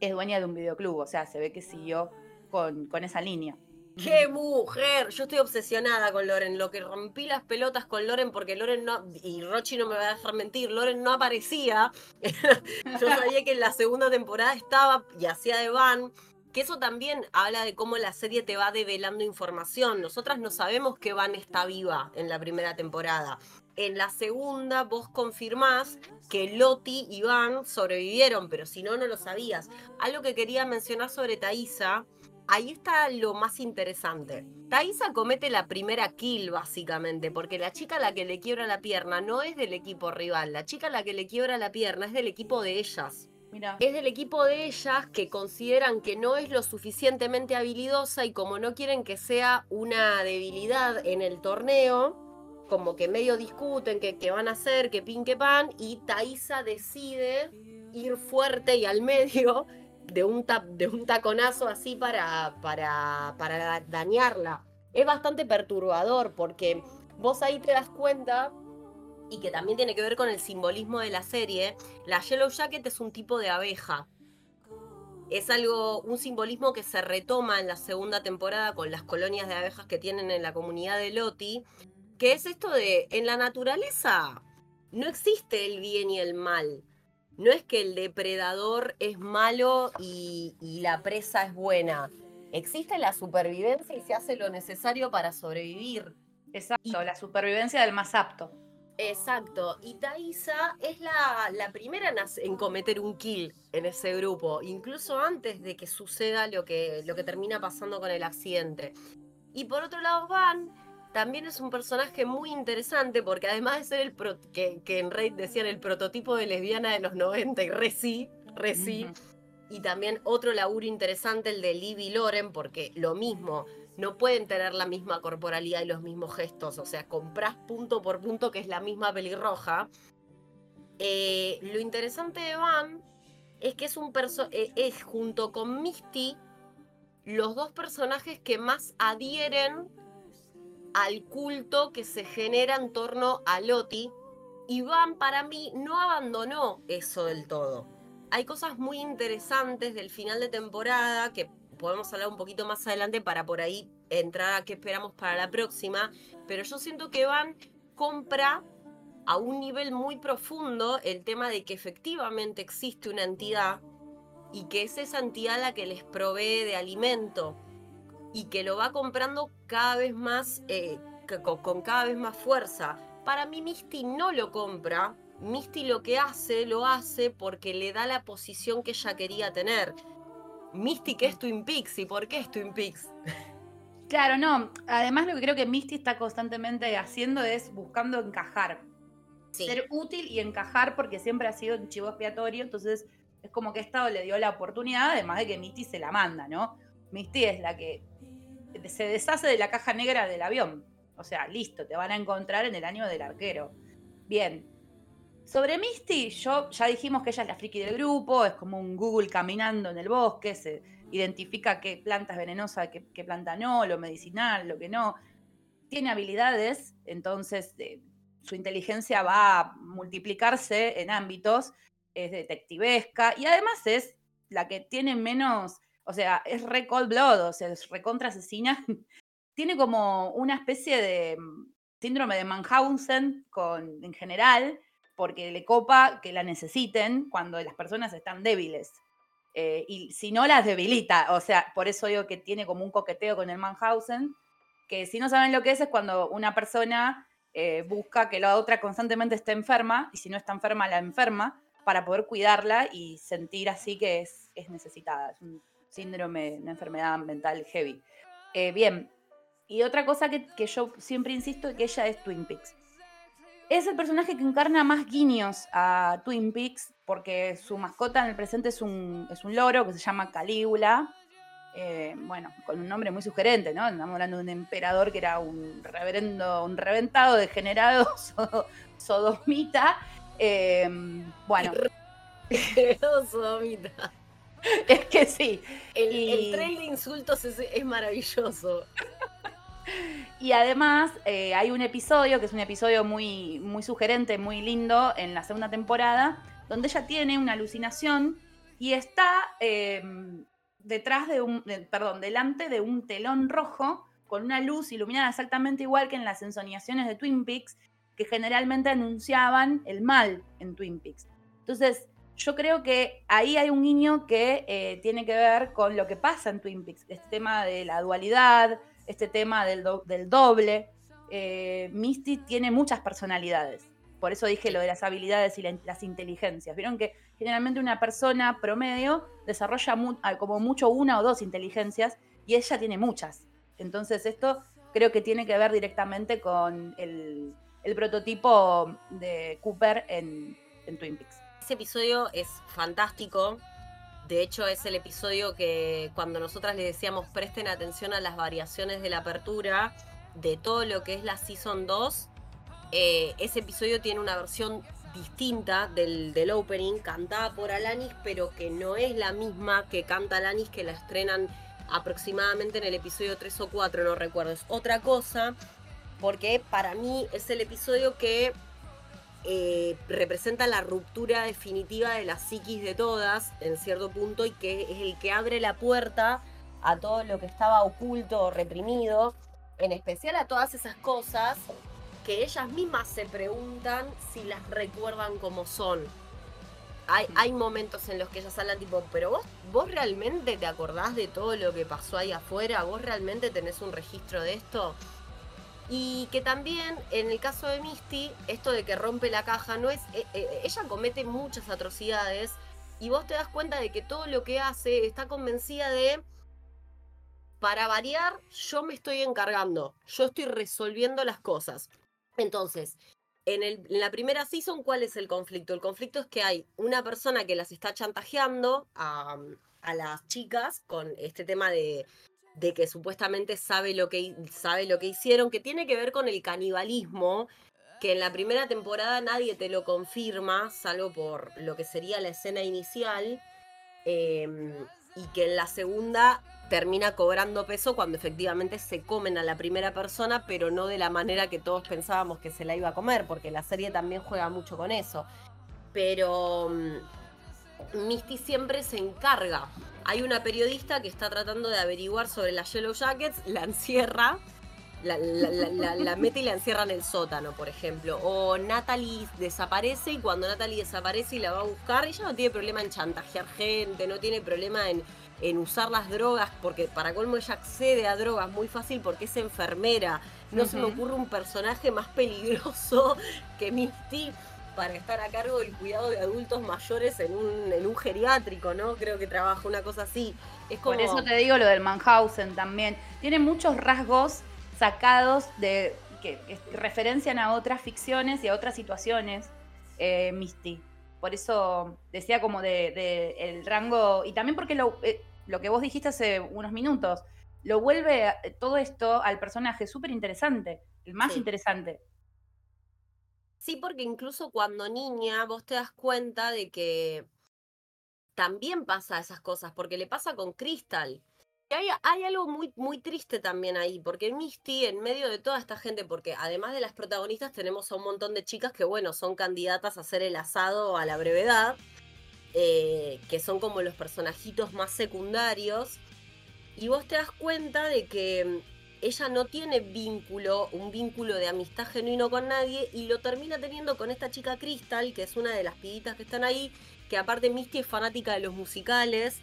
es dueña de un videoclub, o sea, se ve que siguió con, esa línea. ¡Qué mujer! Yo estoy obsesionada con Loren. Lo que rompí las pelotas con Loren porque Loren no. Y Rochi no me va a dejar mentir, Loren no aparecía. [laughs] Yo sabía que en la segunda temporada estaba y hacía de Van. Que eso también habla de cómo la serie te va develando información. Nosotras no sabemos que Van está viva en la primera temporada. En la segunda vos confirmás que Loti y Van sobrevivieron, pero si no, no lo sabías. Algo que quería mencionar sobre Thaisa, ahí está lo más interesante. Thaisa comete la primera kill, básicamente, porque la chica a la que le quiebra la pierna no es del equipo rival, la chica a la que le quiebra la pierna es del equipo de ellas. Es del equipo de ellas que consideran que no es lo suficientemente habilidosa y como no quieren que sea una debilidad en el torneo, como que medio discuten qué van a hacer, que pin, que pan, y Thaisa decide ir fuerte y al medio de un, de un taconazo así para, para, para dañarla. Es bastante perturbador porque vos ahí te das cuenta y que también tiene que ver con el simbolismo de la serie, la Yellow Jacket es un tipo de abeja. Es algo, un simbolismo que se retoma en la segunda temporada con las colonias de abejas que tienen en la comunidad de Loti, que es esto de, en la naturaleza no existe el bien y el mal. No es que el depredador es malo y, y la presa es buena. Existe la supervivencia y se hace lo necesario para sobrevivir. Exacto, la supervivencia del más apto. Exacto, y Thaisa es la, la, primera en cometer un kill en ese grupo, incluso antes de que suceda lo que, lo que termina pasando con el accidente. Y por otro lado, Van también es un personaje muy interesante porque además de ser el que, que, en Raid decían el prototipo de lesbiana de los 90 y Reci, Reci, y también otro laburo interesante el de Libby Loren porque lo mismo, no pueden tener la misma corporalidad y los mismos gestos. O sea, compras punto por punto que es la misma pelirroja. Eh, lo interesante de Van es que eh, es junto con Misty los dos personajes que más adhieren al culto que se genera en torno a Loti. Y Van para mí no abandonó eso del todo. Hay cosas muy interesantes del final de temporada que podemos hablar un poquito más adelante para por ahí entrar a qué esperamos para la próxima, pero yo siento que Van compra a un nivel muy profundo el tema de que efectivamente existe una entidad y que es esa entidad la que les provee de alimento y que lo va comprando cada vez más, eh, con, cada vez más fuerza. Para mí Misty no lo compra, Misty lo que hace, lo hace porque le da la posición que ella quería tener. Misty, ¿qué es Twin Peaks? ¿Y por qué es Twin Peaks? Claro, no. Además, lo que creo que Misty está constantemente haciendo es buscando encajar. Ser útil y encajar porque siempre ha sido un chivo expiatorio. Entonces, es como que Estado le dio la oportunidad, además de que Misty se la manda, ¿no? Misty es la que se deshace de la caja negra del avión. O sea, listo, te van a encontrar en el año del arquero. Bien. Sobre Misty, yo ya dijimos que ella es la friki del grupo, es como un Google caminando en el bosque, se identifica qué planta es venenosa, qué, planta no, lo medicinal, lo que no. Tiene habilidades, entonces eh, su inteligencia va a multiplicarse en ámbitos, es detectivesca y además es la que tiene menos o sea, es re cold blood, o sea, es recontra asesina. [laughs] Tiene como una especie de mm, síndrome de Manhausen con, en general, porque le copa que la necesiten cuando las personas están débiles. Eh, y si no, las debilita. O sea, por eso digo que tiene como un coqueteo con el Manhausen, que si no saben lo que es, es cuando una persona eh, busca que la otra constantemente esté enferma, y si no está enferma, la enferma, para poder cuidarla y sentir así que es, es necesitada. Es un síndrome, una enfermedad mental heavy. Eh, bien, y otra cosa que, yo siempre insisto es que ella es Twin Peaks. Es el personaje que encarna más guiños a Twin Peaks porque su mascota en el presente es un, es un loro que se llama Calígula. Eh, bueno, con un nombre muy sugerente, ¿no? Estamos hablando de un emperador que era un reverendo, un reventado, degenerado, [laughs] sodomita. Eh, bueno. sodomita. [laughs] es que sí. El, tren de insultos es, maravilloso. [laughs] Y además eh, hay un episodio, que es un episodio muy, muy sugerente, muy lindo, en la segunda temporada, donde ella tiene una alucinación y está em, detrás de un, perdón, delante de un telón rojo con una luz iluminada exactamente igual que en las ensoniaciones de Twin Peaks, que generalmente anunciaban el mal en Twin Peaks. Entonces, yo creo que ahí hay un niño que eh, tiene que ver con lo que pasa en Twin Peaks, este tema de la dualidad, este tema del, doble. Eh, Misty tiene muchas personalidades, por eso dije lo de las habilidades y las inteligencias. Vieron que generalmente una persona promedio desarrolla ah, como mucho una o dos inteligencias y ella tiene muchas. Entonces esto creo que tiene que ver directamente con el, prototipo de Cooper en Twin Peaks episodio es fantástico. De hecho, es el episodio que cuando nosotras le decíamos presten atención a las variaciones de la apertura de todo lo que es la Season 2, eh, ese episodio tiene una versión distinta del, del, opening, cantada por Alanis, pero que no es la misma que canta Alanis, que la estrenan aproximadamente en el episodio 3 o 4, no recuerdo. Es otra cosa, porque para mí es el episodio que eh, representa la ruptura definitiva de la psiquis de todas en cierto punto y que es el que abre la puerta a todo lo que estaba oculto o reprimido, en especial a todas esas cosas que ellas mismas se preguntan si las recuerdan como son. Hay, hay momentos en los que ellas hablan tipo, pero vos, vos realmente te acordás de todo lo que pasó ahí afuera, vos realmente tenés un registro de esto. Y que también, en el caso de Misty, esto de que rompe la caja, no es. Eh, eh, ella comete muchas atrocidades. Y vos te das cuenta de que todo lo que hace está convencida de. Para variar, yo me estoy encargando. Yo estoy resolviendo las cosas. Entonces, en, el, en, la primera season, ¿cuál es el conflicto? El conflicto es que hay una persona que las está chantajeando a, a las chicas con este tema de de que supuestamente sabe lo que, sabe lo que hicieron, que tiene que ver con el canibalismo, que en la primera temporada nadie te lo confirma, salvo por lo que sería la escena inicial, em, y que en la segunda termina cobrando peso cuando efectivamente se comen a la primera persona, pero no de la manera que todos pensábamos que se la iba a comer, porque la serie también juega mucho con eso. Pero mm, Misty siempre se encarga hay una periodista que está tratando de averiguar sobre las Yellow Jackets, la encierra, la, la, mete y la encierra en el sótano, por ejemplo. O Natalie desaparece y cuando Natalie desaparece y la va a buscar, ella no tiene problema en chantajear gente, no tiene problema en, en usar las drogas, porque para colmo ella accede a drogas muy fácil porque es enfermera. No se me ocurre un personaje más peligroso que Misty para estar a cargo del cuidado de adultos mayores en un, en un geriátrico, ¿no? Creo que trabaja una cosa así. Es Por eso te digo lo del Manhausen también. Tiene muchos rasgos sacados de que, referencian a otras ficciones y a otras situaciones, eh, Misty. Por eso decía como de, el rango, y también porque lo, eh, lo que vos dijiste hace unos minutos, lo vuelve todo esto al personaje súper interesante, el más interesante. Sí, porque incluso cuando niña vos te das cuenta de que también pasa esas cosas, porque le pasa con Crystal. Y hay, hay, algo muy, muy triste también ahí, porque Misty, en medio de toda esta gente, porque además de las protagonistas, tenemos a un montón de chicas que, bueno, son candidatas a hacer el asado a la brevedad, eh, que son como los personajitos más secundarios. Y vos te das cuenta de que ella no tiene vínculo, un vínculo de amistad genuino con nadie y lo termina teniendo con esta chica Crystal, que es una de las piditas que están ahí, que aparte Misty es fanática de los musicales,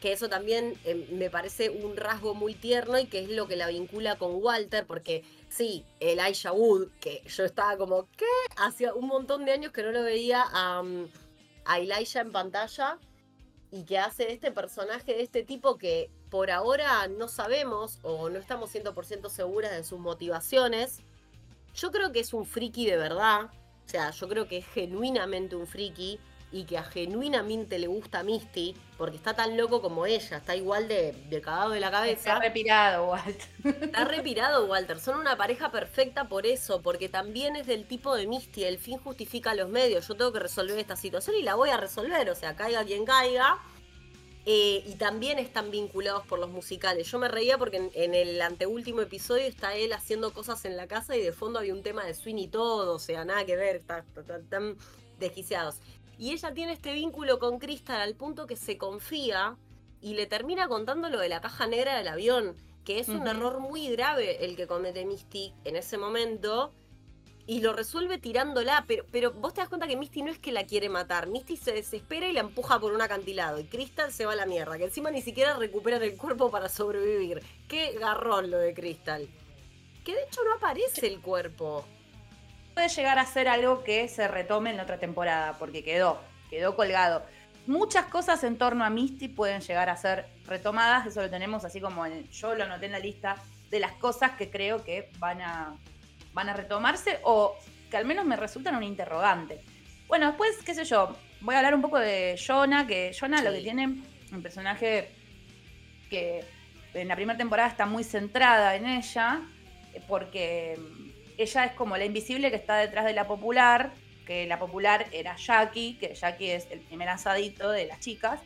que eso también em, me parece un rasgo muy tierno y que es lo que la vincula con Walter, porque sí, el Wood, que yo estaba como, ¿qué? Hacía un montón de años que no lo veía a, a Elijah en pantalla y que hace este personaje de este tipo que por ahora no sabemos o no estamos 100% seguras de sus motivaciones. Yo creo que es un friki de verdad. O sea, yo creo que es genuinamente un friki y que a genuinamente le gusta Misty, porque está tan loco como ella, está igual de, de cagado de la cabeza. Está repirado, Walter. Está repirado, Walter. Son una pareja perfecta por eso, porque también es del tipo de Misty, el fin justifica los medios. Yo tengo que resolver esta situación y la voy a resolver, o sea, caiga quien caiga. Eh, y también están vinculados por los musicales. Yo me reía porque en, el anteúltimo episodio está él haciendo cosas en la casa y de fondo había un tema de swing y todo, o sea, nada que ver, están desquiciados. Y ella tiene este vínculo con Crystal al punto que se confía y le termina contando lo de la caja negra del avión, que es un error muy grave el que comete Misty en ese momento y lo resuelve tirándola, pero, pero vos te das cuenta que Misty no es que la quiere matar, Misty se desespera y la empuja por un acantilado y Crystal se va a la mierda, que encima ni siquiera recupera el cuerpo para sobrevivir. Qué garrón lo de Crystal. Que de hecho no aparece el cuerpo. Puede llegar a ser algo que se retome en la otra temporada, porque quedó, quedó colgado. Muchas cosas en torno a Misty pueden llegar a ser retomadas, eso lo tenemos así como yo lo anoté en la lista de las cosas que creo que van a van a retomarse o que al menos me resultan un interrogante. Bueno, después, qué sé yo, voy a hablar un poco de Jonah, que Jonah lo que tiene, un personaje que en la primera temporada está muy centrada en ella, eh, porque ella es como la invisible que está detrás de la popular, que la popular era Jackie, que Jackie es el primer asadito de las chicas,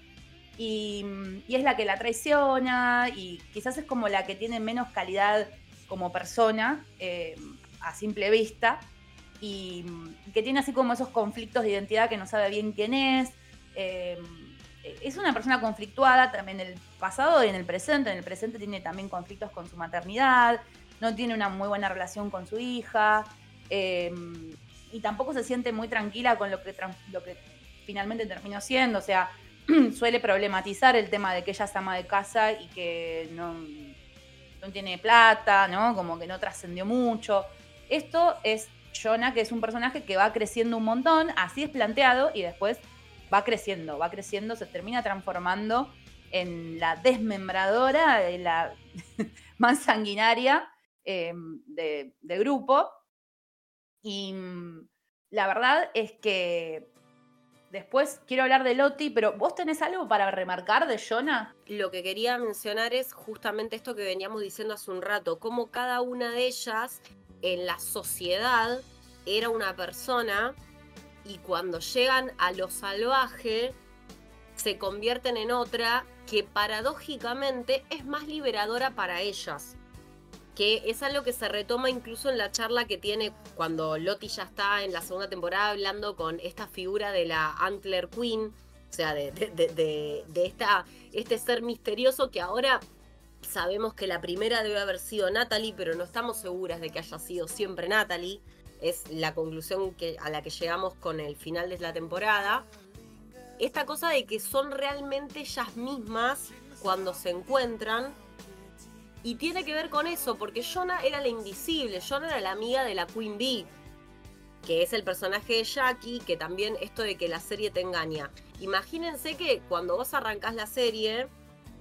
y, es la que la traiciona, y quizás es como la que tiene menos calidad como persona, eh, a simple vista y que tiene así como esos conflictos de identidad que no sabe bien quién es. Eh, es una persona conflictuada también en el pasado y en el presente. En el presente tiene también conflictos con su maternidad, no tiene una muy buena relación con su hija eh, y tampoco se siente muy tranquila con lo que, lo que finalmente terminó siendo. O sea, [clears throat] suele problematizar el tema de que ella es ama de casa y que no, no tiene plata, ¿no? Como que no trascendió mucho. Esto es Jonah, que es un personaje que va creciendo un montón, así es planteado, y después va creciendo, va creciendo, se termina transformando en la desmembradora, en la [laughs] más sanguinaria em, de, grupo. Y mm, la verdad es que después quiero hablar de Loti, pero ¿vos tenés algo para remarcar de Jonah? Lo que quería mencionar es justamente esto que veníamos diciendo hace un rato, cómo cada una de ellas en la sociedad era una persona y cuando llegan a lo salvaje se convierten en otra que paradójicamente es más liberadora para ellas. Que es algo que se retoma incluso en la charla que tiene cuando Lottie ya está en la segunda temporada hablando con esta figura de la Antler Queen, O sea, de, de, esta, este ser misterioso que ahora sabemos que la primera debe haber sido Natalie, pero no estamos seguras de que haya sido siempre Natalie. Es la conclusión que, a la que llegamos con el final de la temporada. Esta cosa de que son realmente ellas mismas cuando se encuentran. Y tiene que ver con eso, porque Jonah era la invisible, Jonah era la amiga de la Queen Bee, que es el personaje de Jackie, que también esto de que la serie te engaña. Imagínense que cuando vos arrancás la serie,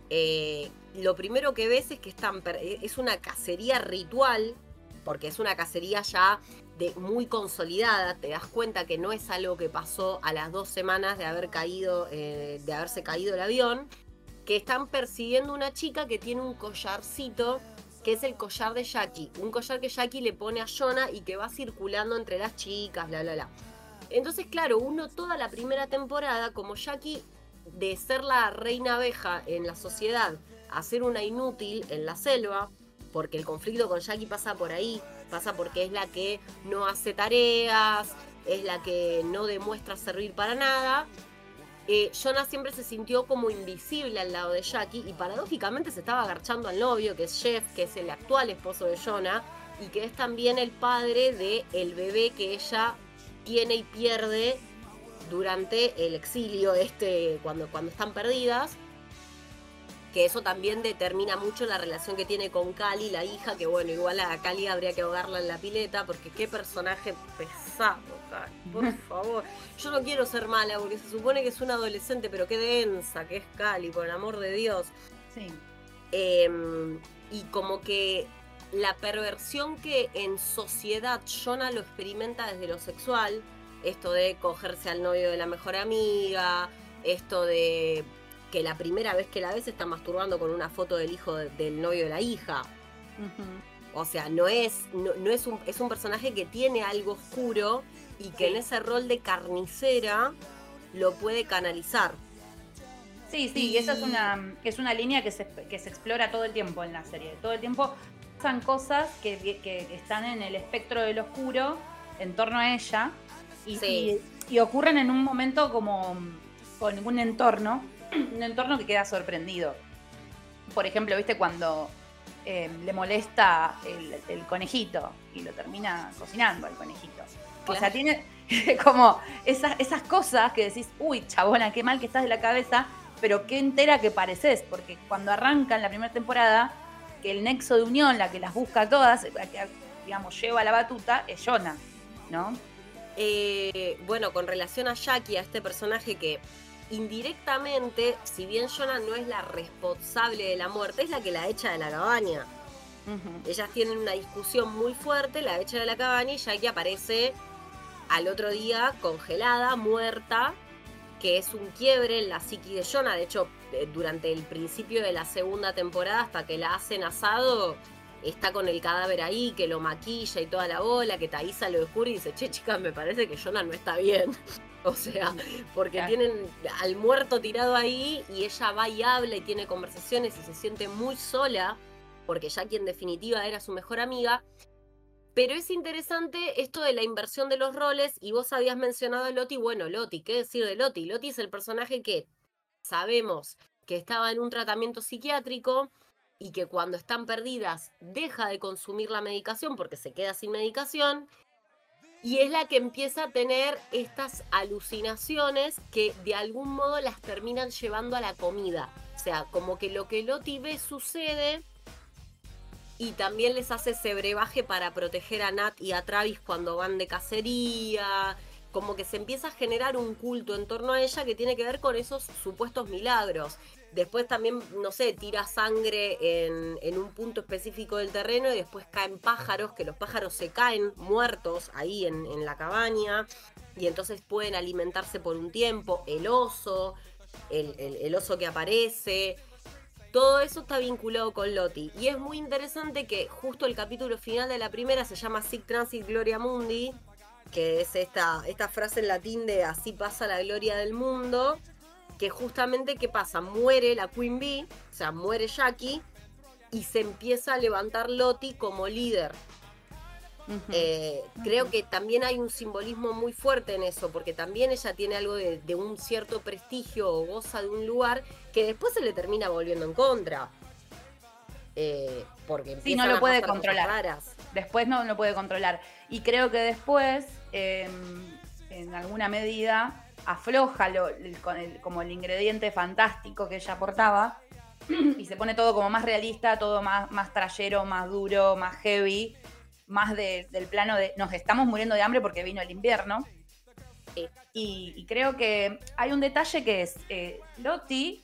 eh, lo primero que ves es que están, es una cacería ritual, porque es una cacería ya de muy consolidada, te das cuenta que no es algo que pasó a las dos semanas de haber caído, eh, de haberse caído el avión, que están persiguiendo una chica que tiene un collarcito, que es el collar de Jackie, un collar que Jackie le pone a Jonah y que va circulando entre las chicas, bla, bla, bla. Entonces, claro, uno toda la primera temporada, como Jackie, de ser la reina abeja en la sociedad, a ser una inútil en la selva, porque el conflicto con Jackie pasa por ahí, pasa porque es la que no hace tareas, es la que no demuestra servir para nada. Eh, Jonah siempre se sintió como invisible al lado de Jackie y paradójicamente se estaba agarchando al novio, que es Jeff, que es el actual esposo de Jonah, y que es también el padre de el bebé que ella tiene y pierde durante el exilio este cuando, cuando están perdidas que eso también determina mucho la relación que tiene con Cali, la hija, que bueno, igual a Cali habría que ahogarla en la pileta, porque qué personaje pesado, Cali, por [laughs] favor. Yo no quiero ser mala, porque se supone que es una adolescente, pero qué densa que es Cali, por el amor de Dios. Sí. Em, y como que la perversión que en sociedad Jonah lo experimenta desde lo sexual, esto de cogerse al novio de la mejor amiga, esto de que la primera vez que la ves está masturbando con una foto del hijo del novio de la hija. O sea, no es, no, es, un, es un personaje que tiene algo oscuro y que en ese rol de carnicera lo puede canalizar. Sí, sí, y esa es una, es una línea que se, que se explora todo el tiempo en la serie. Todo el tiempo pasan cosas que, que están en el espectro del oscuro en torno a ella y, y ocurren en un momento como con un entorno [clears throat] un entorno que queda sorprendido. Por ejemplo, ¿viste cuando eh, le molesta el, conejito y lo termina cocinando al conejito? O sea, tiene [laughs] como esas, esas cosas que decís, uy, chabona, qué mal que estás de la cabeza, pero qué entera que pareces, porque cuando arranca en la primera temporada, que el nexo de unión, la que las busca todas, la que, digamos, lleva la batuta, es Jonah, ¿no? Eh, bueno, con relación a Jackie, a este personaje que indirectamente, si bien Jonah no es la responsable de la muerte, es la que la echa de la cabaña. Ellas tienen una discusión muy fuerte, la echa de la cabaña y Jackie aparece al otro día congelada, muerta, que es un quiebre en la psiqui de Jonah. De hecho, eh, durante el principio de la segunda temporada, hasta que la hacen asado, está con el cadáver ahí, que lo maquilla y toda la bola, que Thaisa lo descubre y dice, che, chicas, me parece que Jonah no está bien. [laughs] O sea, porque tienen al muerto tirado ahí y ella va y habla y tiene conversaciones y se siente muy sola, porque Jackie en definitiva era su mejor amiga. Pero es interesante esto de la inversión de los roles y vos habías mencionado a Loti. Bueno, Loti, ¿qué decir de Loti? Loti es el personaje que sabemos que estaba en un tratamiento psiquiátrico y que cuando están perdidas deja de consumir la medicación porque se queda sin medicación y es la que empieza a tener estas alucinaciones que de algún modo las terminan llevando a la comida. O sea, como que lo que Loti ve sucede y también les hace ese brebaje para proteger a Nat y a Travis cuando van de cacería. Como que se empieza a generar un culto en torno a ella que tiene que ver con esos supuestos milagros. Después también, no sé, tira sangre en, un punto específico del terreno y después caen pájaros, que los pájaros se caen muertos ahí en, la cabaña y entonces pueden alimentarse por un tiempo. El oso, el, oso que aparece. Todo eso está vinculado con Loti. Y es muy interesante que justo el capítulo final de la primera se llama Sic Transit Gloria Mundi, que es esta, esta frase en latín de así pasa la gloria del mundo que justamente, ¿qué pasa? Muere la Queen Bee, o sea, muere Jackie, y se empieza a levantar Lottie como líder. Eh, creo que también hay un simbolismo muy fuerte en eso, porque también ella tiene algo de, un cierto prestigio o goza de un lugar que después se le termina volviendo en contra. Eh, porque sí, no lo puede controlar. Después no lo puede controlar. Y creo que después, em, en alguna medida, afloja lo, como el ingrediente fantástico que ella aportaba y se pone todo como más realista, todo más, más trayero, más duro, más heavy más del plano de nos estamos muriendo de hambre porque vino el invierno. Y, creo que hay un detalle que es, eh, Lottie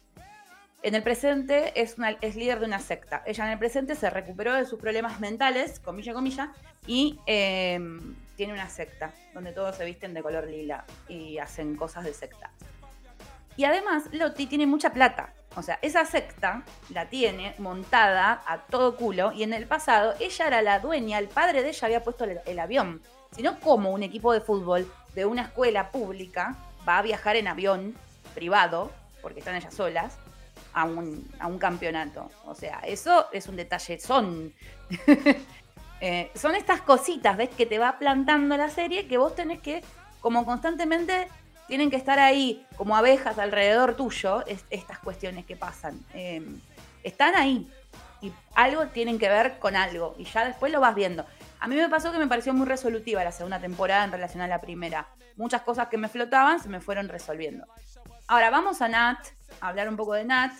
en el presente es, es líder de una secta. Ella en el presente se recuperó de sus problemas mentales, comilla, comilla, y em, tiene una secta donde todos se visten de color lila y hacen cosas de secta. Y además, Lottie tiene mucha plata. O sea, esa secta la tiene montada a todo culo y en el pasado ella era la dueña, el padre de ella había puesto el, avión. Sino como un equipo de fútbol de una escuela pública va a viajar en avión privado, porque están ellas solas, a un, a un campeonato. O sea, eso es un detalle, son... [laughs] Eh, son estas cositas, ¿ves? Que te va plantando la serie que vos tenés que, como constantemente, tienen que estar ahí como abejas alrededor tuyo, estas cuestiones que pasan. Em, están ahí y algo tienen que ver con algo y ya después lo vas viendo. A mí me pasó que me pareció muy resolutiva la segunda temporada en relación a la primera. Muchas cosas que me flotaban se me fueron resolviendo. Ahora vamos a Nat, a hablar un poco de Nat,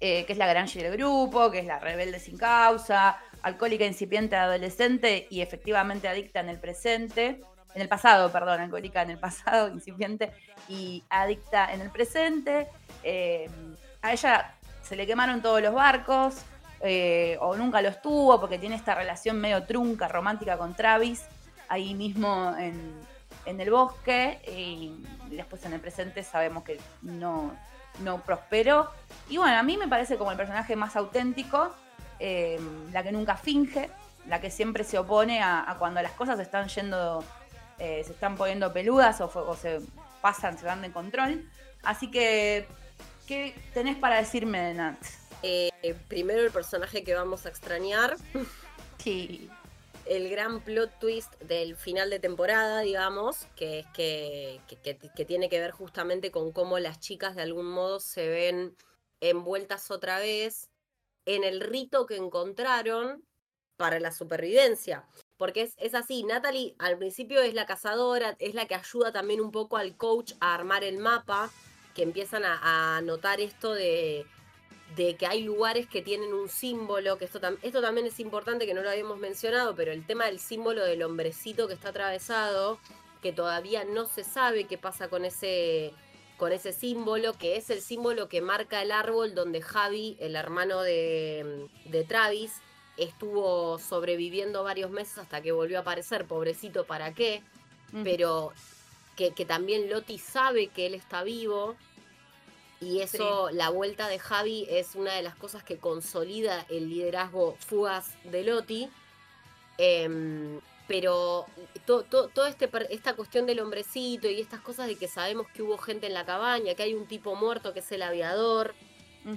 eh, que es la gran del grupo, que es la rebelde sin causa, alcohólica incipiente adolescente y efectivamente adicta en el presente en el pasado, perdón, alcohólica en el pasado, [laughs] incipiente y adicta en el presente. Eh, a ella se le quemaron todos los barcos, eh, o nunca los tuvo, porque tiene esta relación medio trunca, romántica con Travis, ahí mismo en, el bosque, y después en el presente sabemos que no, no prosperó. Y bueno, a mí me parece como el personaje más auténtico, eh, la que nunca finge, la que siempre se opone a, a cuando las cosas están yendo eh, se están poniendo peludas o, se pasan, se van de control. Así que, ¿qué tenés para decirme de Nat? Eh, primero el personaje que vamos a extrañar. [laughs] Sí. El gran plot twist del final de temporada, digamos, que es que, que, tiene que ver justamente con cómo las chicas de algún modo se ven envueltas otra vez en el rito que encontraron para la supervivencia. Porque es, así, Natalie al principio es la cazadora, es la que ayuda también un poco al coach a armar el mapa, que empiezan a, notar esto de, que hay lugares que tienen un símbolo, que esto, esto también es importante, que no lo habíamos mencionado, pero el tema del símbolo del hombrecito que está atravesado, que todavía no se sabe qué pasa con ese, con ese símbolo, que es el símbolo que marca el árbol donde Javi, el hermano de, de Travis, estuvo sobreviviendo varios meses hasta que volvió a aparecer, pobrecito, ¿para qué? Pero que, también Loti sabe que él está vivo y eso, la vuelta de Javi es una de las cosas que consolida el liderazgo fugaz de Loti. Em, pero toda este, esta cuestión del hombrecito y estas cosas de que sabemos que hubo gente en la cabaña, que hay un tipo muerto que es el aviador,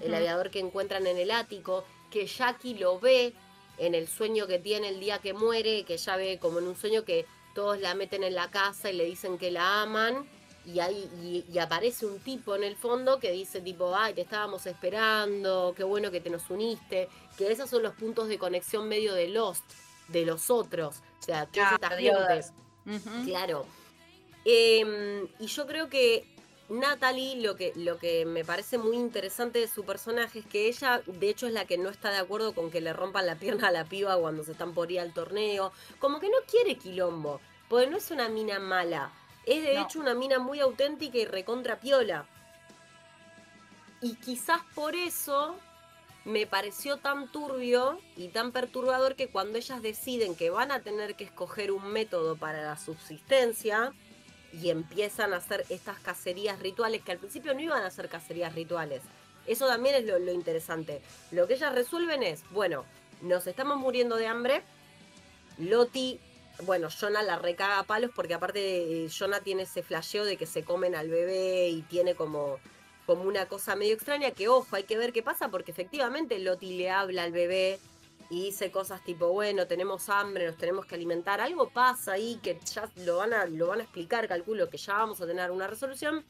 el aviador que encuentran en el ático, que Jackie lo ve en el sueño que tiene el día que muere, que ya ve como en un sueño que todos la meten en la casa y le dicen que la aman. Y, ahí, y, aparece un tipo en el fondo que dice tipo, ay, te estábamos esperando, qué bueno que te nos uniste. Que esos son los puntos de conexión medio de Lost, de los otros. O sea, todas estas Claro. Em, y yo creo que Natalie, lo que, lo que me parece muy interesante de su personaje es que ella, de hecho, es la que no está de acuerdo con que le rompan la pierna a la piba cuando se están por ir al torneo. Como que no quiere quilombo, porque no es una mina mala. Es de hecho una mina muy auténtica y recontra piola. Y quizás por eso me pareció tan turbio y tan perturbador que cuando ellas deciden que van a tener que escoger un método para la subsistencia, y empiezan a hacer estas cacerías rituales que al principio no iban a ser cacerías rituales. Eso también es lo, interesante. Lo que ellas resuelven es, bueno, nos estamos muriendo de hambre. Loti, bueno, Jonah la recaga a palos porque aparte eh, Jonah tiene ese flasheo de que se comen al bebé y tiene como, como una cosa medio extraña que, ojo, hay que ver qué pasa porque efectivamente Loti le habla al bebé y dice cosas tipo, bueno, tenemos hambre, nos tenemos que alimentar, algo pasa ahí que ya lo van a, lo van a explicar, calculo que ya vamos a tener una resolución.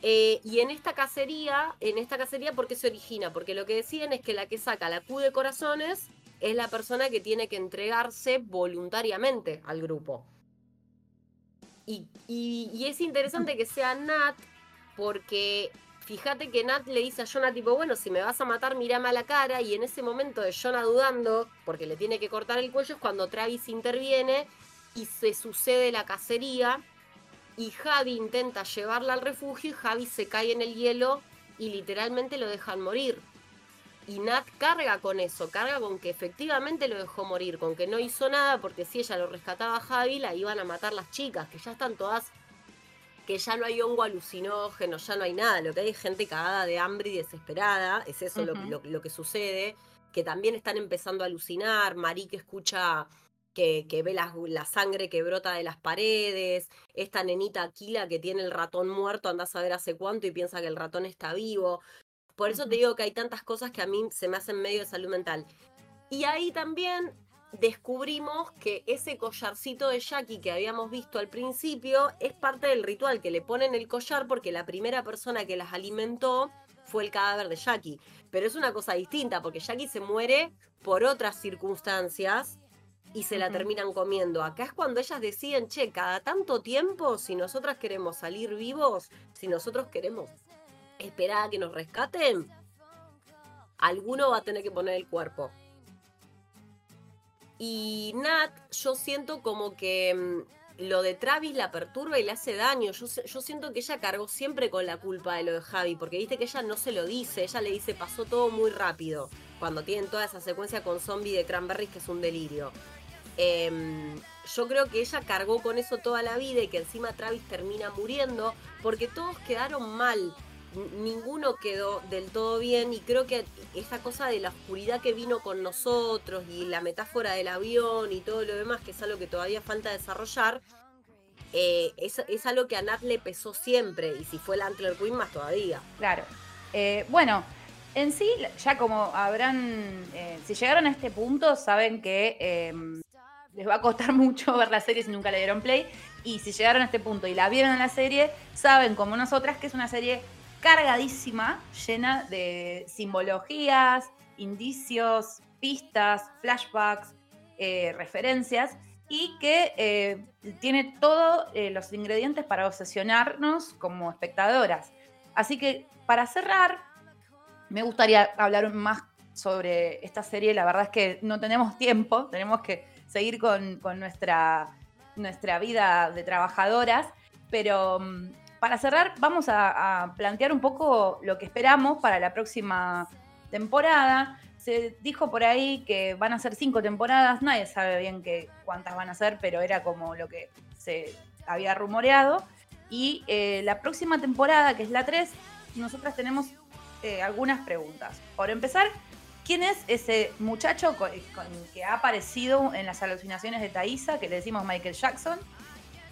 Eh, y en esta cacería, en esta cacería, ¿por qué se origina? Porque lo que decían es que la que saca la Q de corazones es la persona que tiene que entregarse voluntariamente al grupo. Y, y es interesante que sea Nat, porque fíjate que Nat le dice a Jonah tipo, bueno, si me vas a matar, mírame a la cara. Y en ese momento de Jonah dudando, porque le tiene que cortar el cuello, es cuando Travis interviene y se sucede la cacería. Y Javi intenta llevarla al refugio y Javi se cae en el hielo y literalmente lo dejan morir. Y Nat carga con eso, carga con que efectivamente lo dejó morir, con que no hizo nada porque si ella lo rescataba a Javi, la iban a matar las chicas, que ya están todas que ya no hay hongo alucinógeno, ya no hay nada, lo que hay es gente cagada de hambre y desesperada, es eso lo, que sucede, que también están empezando a alucinar, Marí que escucha que, que ve la, la, sangre que brota de las paredes, esta nenita Aquila que tiene el ratón muerto, anda a saber hace cuánto y piensa que el ratón está vivo. Por eso te digo que hay tantas cosas que a mí se me hacen medio de salud mental. Y ahí también descubrimos que ese collarcito de Jackie que habíamos visto al principio es parte del ritual, que le ponen el collar porque la primera persona que las alimentó fue el cadáver de Jackie. Pero es una cosa distinta, porque Jackie se muere por otras circunstancias y se la terminan comiendo. Acá es cuando ellas deciden, che, cada tanto tiempo, si nosotras queremos salir vivos, si nosotros queremos esperar a que nos rescaten, alguno va a tener que poner el cuerpo. Y Nat, yo siento como que mm, lo de Travis la perturba y le hace daño. Yo, yo, siento que ella cargó siempre con la culpa de lo de Javi, porque viste que ella no se lo dice, ella le dice pasó todo muy rápido, cuando tienen toda esa secuencia con zombie de Cranberries que es un delirio. Em, yo creo que ella cargó con eso toda la vida y que encima Travis termina muriendo, porque todos quedaron mal ninguno quedó del todo bien y creo que esa cosa de la oscuridad que vino con nosotros y la metáfora del avión y todo lo demás, que es algo que todavía falta desarrollar, eh, es, algo que a Nat le pesó siempre y si fue la Antler Queen más todavía. Claro. Eh, bueno, en sí, ya como habrán, eh, si llegaron a este punto, saben que em, les va a costar [laughs] mucho ver la serie si nunca le dieron play. Y si llegaron a este punto y la vieron en la serie, saben como nosotras que es una serie cargadísima, llena de simbologías, indicios, pistas, flashbacks, eh, referencias y que eh, tiene todos eh, los ingredientes para obsesionarnos como espectadoras. Así que para cerrar, me gustaría hablar más sobre esta serie. La verdad es que no tenemos tiempo, tenemos que seguir con, con nuestra, nuestra vida de trabajadoras, pero mm, para cerrar, vamos a, plantear un poco lo que esperamos para la próxima temporada. Se dijo por ahí que van a ser cinco temporadas, nadie sabe bien cuántas van a ser, pero era como lo que se había rumoreado. Y eh, la próxima temporada, que es la 3, nosotras tenemos eh, algunas preguntas. Por empezar, ¿quién es ese muchacho que ha aparecido en las alucinaciones de Thaisa, que le decimos Michael Jackson?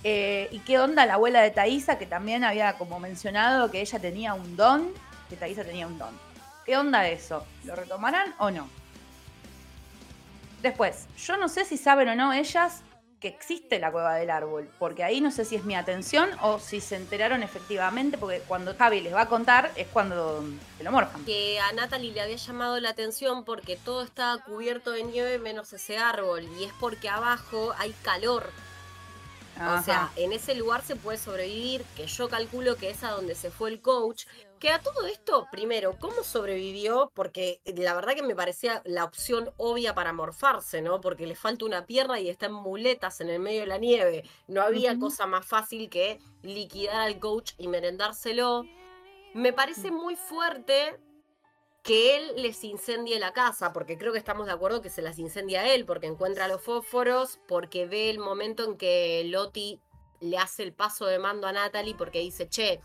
Eh, ¿Y qué onda la abuela de Thaisa, que también había como mencionado que ella tenía un don? Que Thaisa tenía un don. ¿Qué onda eso? ¿Lo retomarán o no? Después, yo no sé si saben o no ellas que existe la cueva del árbol, porque ahí no sé si es mi atención o si se enteraron efectivamente, porque cuando Javi les va a contar es cuando se lo morfan. Que a Natalie le había llamado la atención porque todo estaba cubierto de nieve menos ese árbol, y es porque abajo hay calor. O sea, en ese lugar se puede sobrevivir, que yo calculo que es a donde se fue el coach. Que a todo esto, primero, ¿cómo sobrevivió? Porque la verdad que me parecía la opción obvia para morfarse, ¿no? Porque le falta una pierna y está en muletas en el medio de la nieve. No había cosa más fácil que liquidar al coach y merendárselo. Me parece muy fuerte que él les incendie la casa, porque creo que estamos de acuerdo que se las incendia a él, porque encuentra los fósforos, porque ve el momento en que Loti le hace el paso de mando a Natalie, porque dice, che,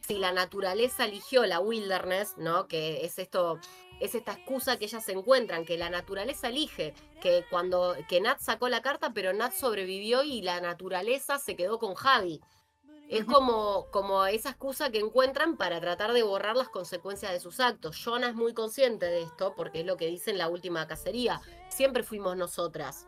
si la naturaleza eligió la wilderness, ¿no? Que es esto, es esta excusa que ellas encuentran, que la naturaleza elige, que cuando, que Nat sacó la carta, pero Nat sobrevivió y la naturaleza se quedó con Javi. Es como, como esa excusa que encuentran para tratar de borrar las consecuencias de sus actos. Jonah es muy consciente de esto, porque es lo que dice en la última cacería. Siempre fuimos nosotras.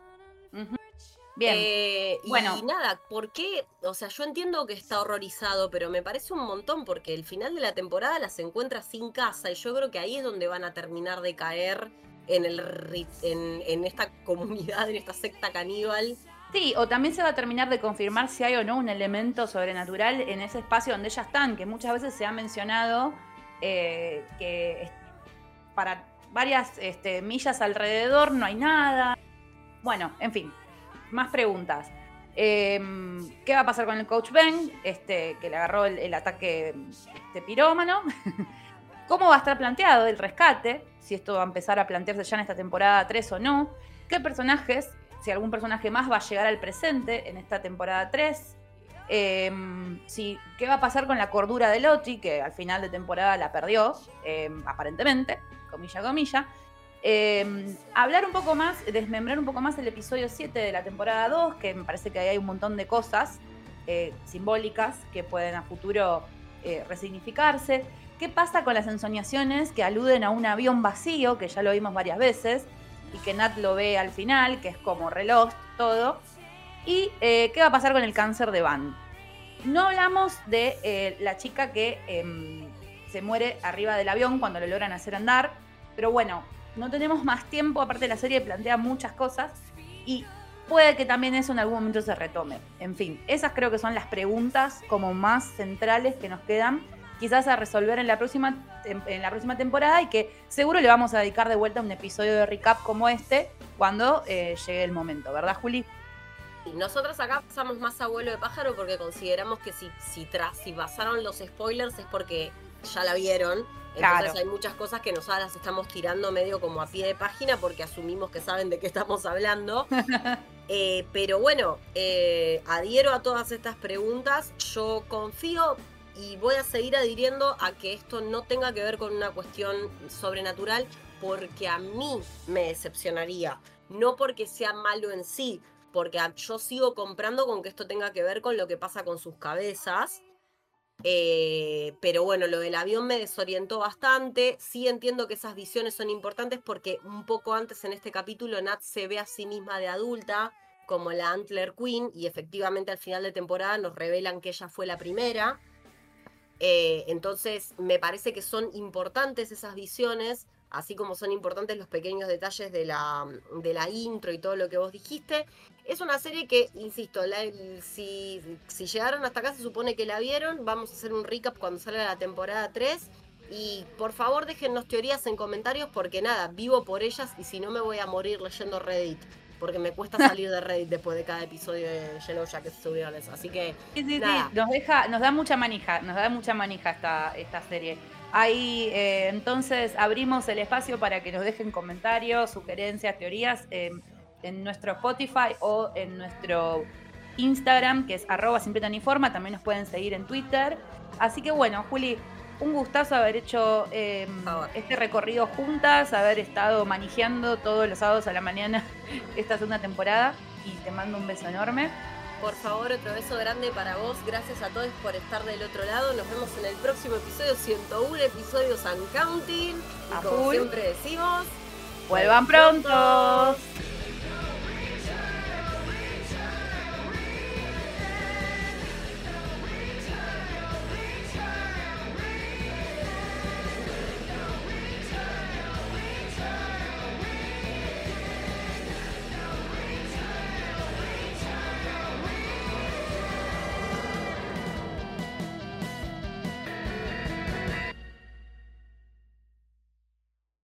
Bien. Eh, Bueno. Y nada, ¿por qué? O sea, yo entiendo que está horrorizado, pero me parece un montón porque el final de la temporada las encuentra sin casa y yo creo que ahí es donde van a terminar de caer en, el, en, en esta [laughs] comunidad, en esta secta caníbal. Sí, o también se va a terminar de confirmar si hay o no un elemento sobrenatural en ese espacio donde ellas están, que muchas veces se ha mencionado eh, que para varias este, millas alrededor no hay nada. Bueno, en fin, más preguntas. Eh, ¿Qué va a pasar con el coach Ben? Este, que le agarró el, el ataque este, pirómano. [laughs] ¿Cómo va a estar planteado el rescate? Si esto va a empezar a plantearse ya en esta temporada 3 o no. ¿Qué personajes si algún personaje más va a llegar al presente en esta temporada 3. Eh, si, ¿Qué va a pasar con la cordura de Loti, que al final de temporada la perdió, eh, aparentemente, comilla, comilla. Eh, hablar un poco más, desmembrar un poco más el episodio 7 de la temporada 2, que me parece que ahí hay un montón de cosas eh, simbólicas que pueden a futuro eh, resignificarse. ¿Qué pasa con las ensoñaciones que aluden a un avión vacío, que ya lo vimos varias veces? Y que Nat lo ve al final, que es como reloj, todo. ¿Y eh, qué va a pasar con el cáncer de Van? No hablamos de eh, la chica que em, se muere arriba del avión cuando lo logran hacer andar, pero bueno, no tenemos más tiempo, aparte la serie plantea muchas cosas y puede que también eso en algún momento se retome. En fin, esas creo que son las preguntas como más centrales que nos quedan quizás a resolver en la próxima en la próxima temporada y que seguro le vamos a dedicar de vuelta un episodio de recap como este cuando eh, llegue el momento, ¿verdad, Juli? Nosotros acá pasamos más a vuelo de pájaro porque consideramos que si, si, tras, si pasaron los spoilers es porque ya la vieron. Entonces Claro. hay muchas cosas que nosotras las estamos tirando medio como a pie de página porque asumimos que saben de qué estamos hablando. [laughs] Eh, pero bueno, eh, adhiero a todas estas preguntas. Yo confío y voy a seguir adhiriendo a que esto no tenga que ver con una cuestión sobrenatural porque a mí me decepcionaría. No porque sea malo en sí, porque yo sigo comprando con que esto tenga que ver con lo que pasa con sus cabezas. Eh, pero bueno, lo del avión me desorientó bastante. Sí entiendo que esas visiones son importantes porque un poco antes en este capítulo Nat se ve a sí misma de adulta como la Antler Queen y efectivamente al final de temporada nos revelan que ella fue la primera. Eh, entonces me parece que son importantes esas visiones, así como son importantes los pequeños detalles de la, de la intro y todo lo que vos dijiste. Es una serie que, insisto, si, si llegaron hasta acá se supone que la vieron. Vamos a hacer un recap cuando salga la temporada 3. Y por favor déjennos teorías en comentarios porque nada, vivo por ellas y si no me voy a morir leyendo Reddit. Porque me cuesta [laughs] salir de Reddit después de cada episodio de Yellow Jackets subieron eso. Así que Sí, sí, sí, Nada. nos deja, nos da mucha manija, nos da mucha manija esta, esta serie. Ahí eh, entonces abrimos el espacio para que nos dejen comentarios, sugerencias, teorías eh, en nuestro Spotify o en nuestro Instagram, que es arroba informa, también nos pueden seguir en Twitter. Así que bueno, Juli, un gustazo haber hecho eh, favor. este recorrido juntas, haber estado manejando todos los sábados a la mañana [laughs] esta segunda temporada y te mando un beso enorme. Por favor, otro beso grande para vos. Gracias a todos por estar del otro lado. Nos vemos en el próximo episodio 101, episodios and counting. Y A como full. siempre decimos, ¡Vuelvan pronto!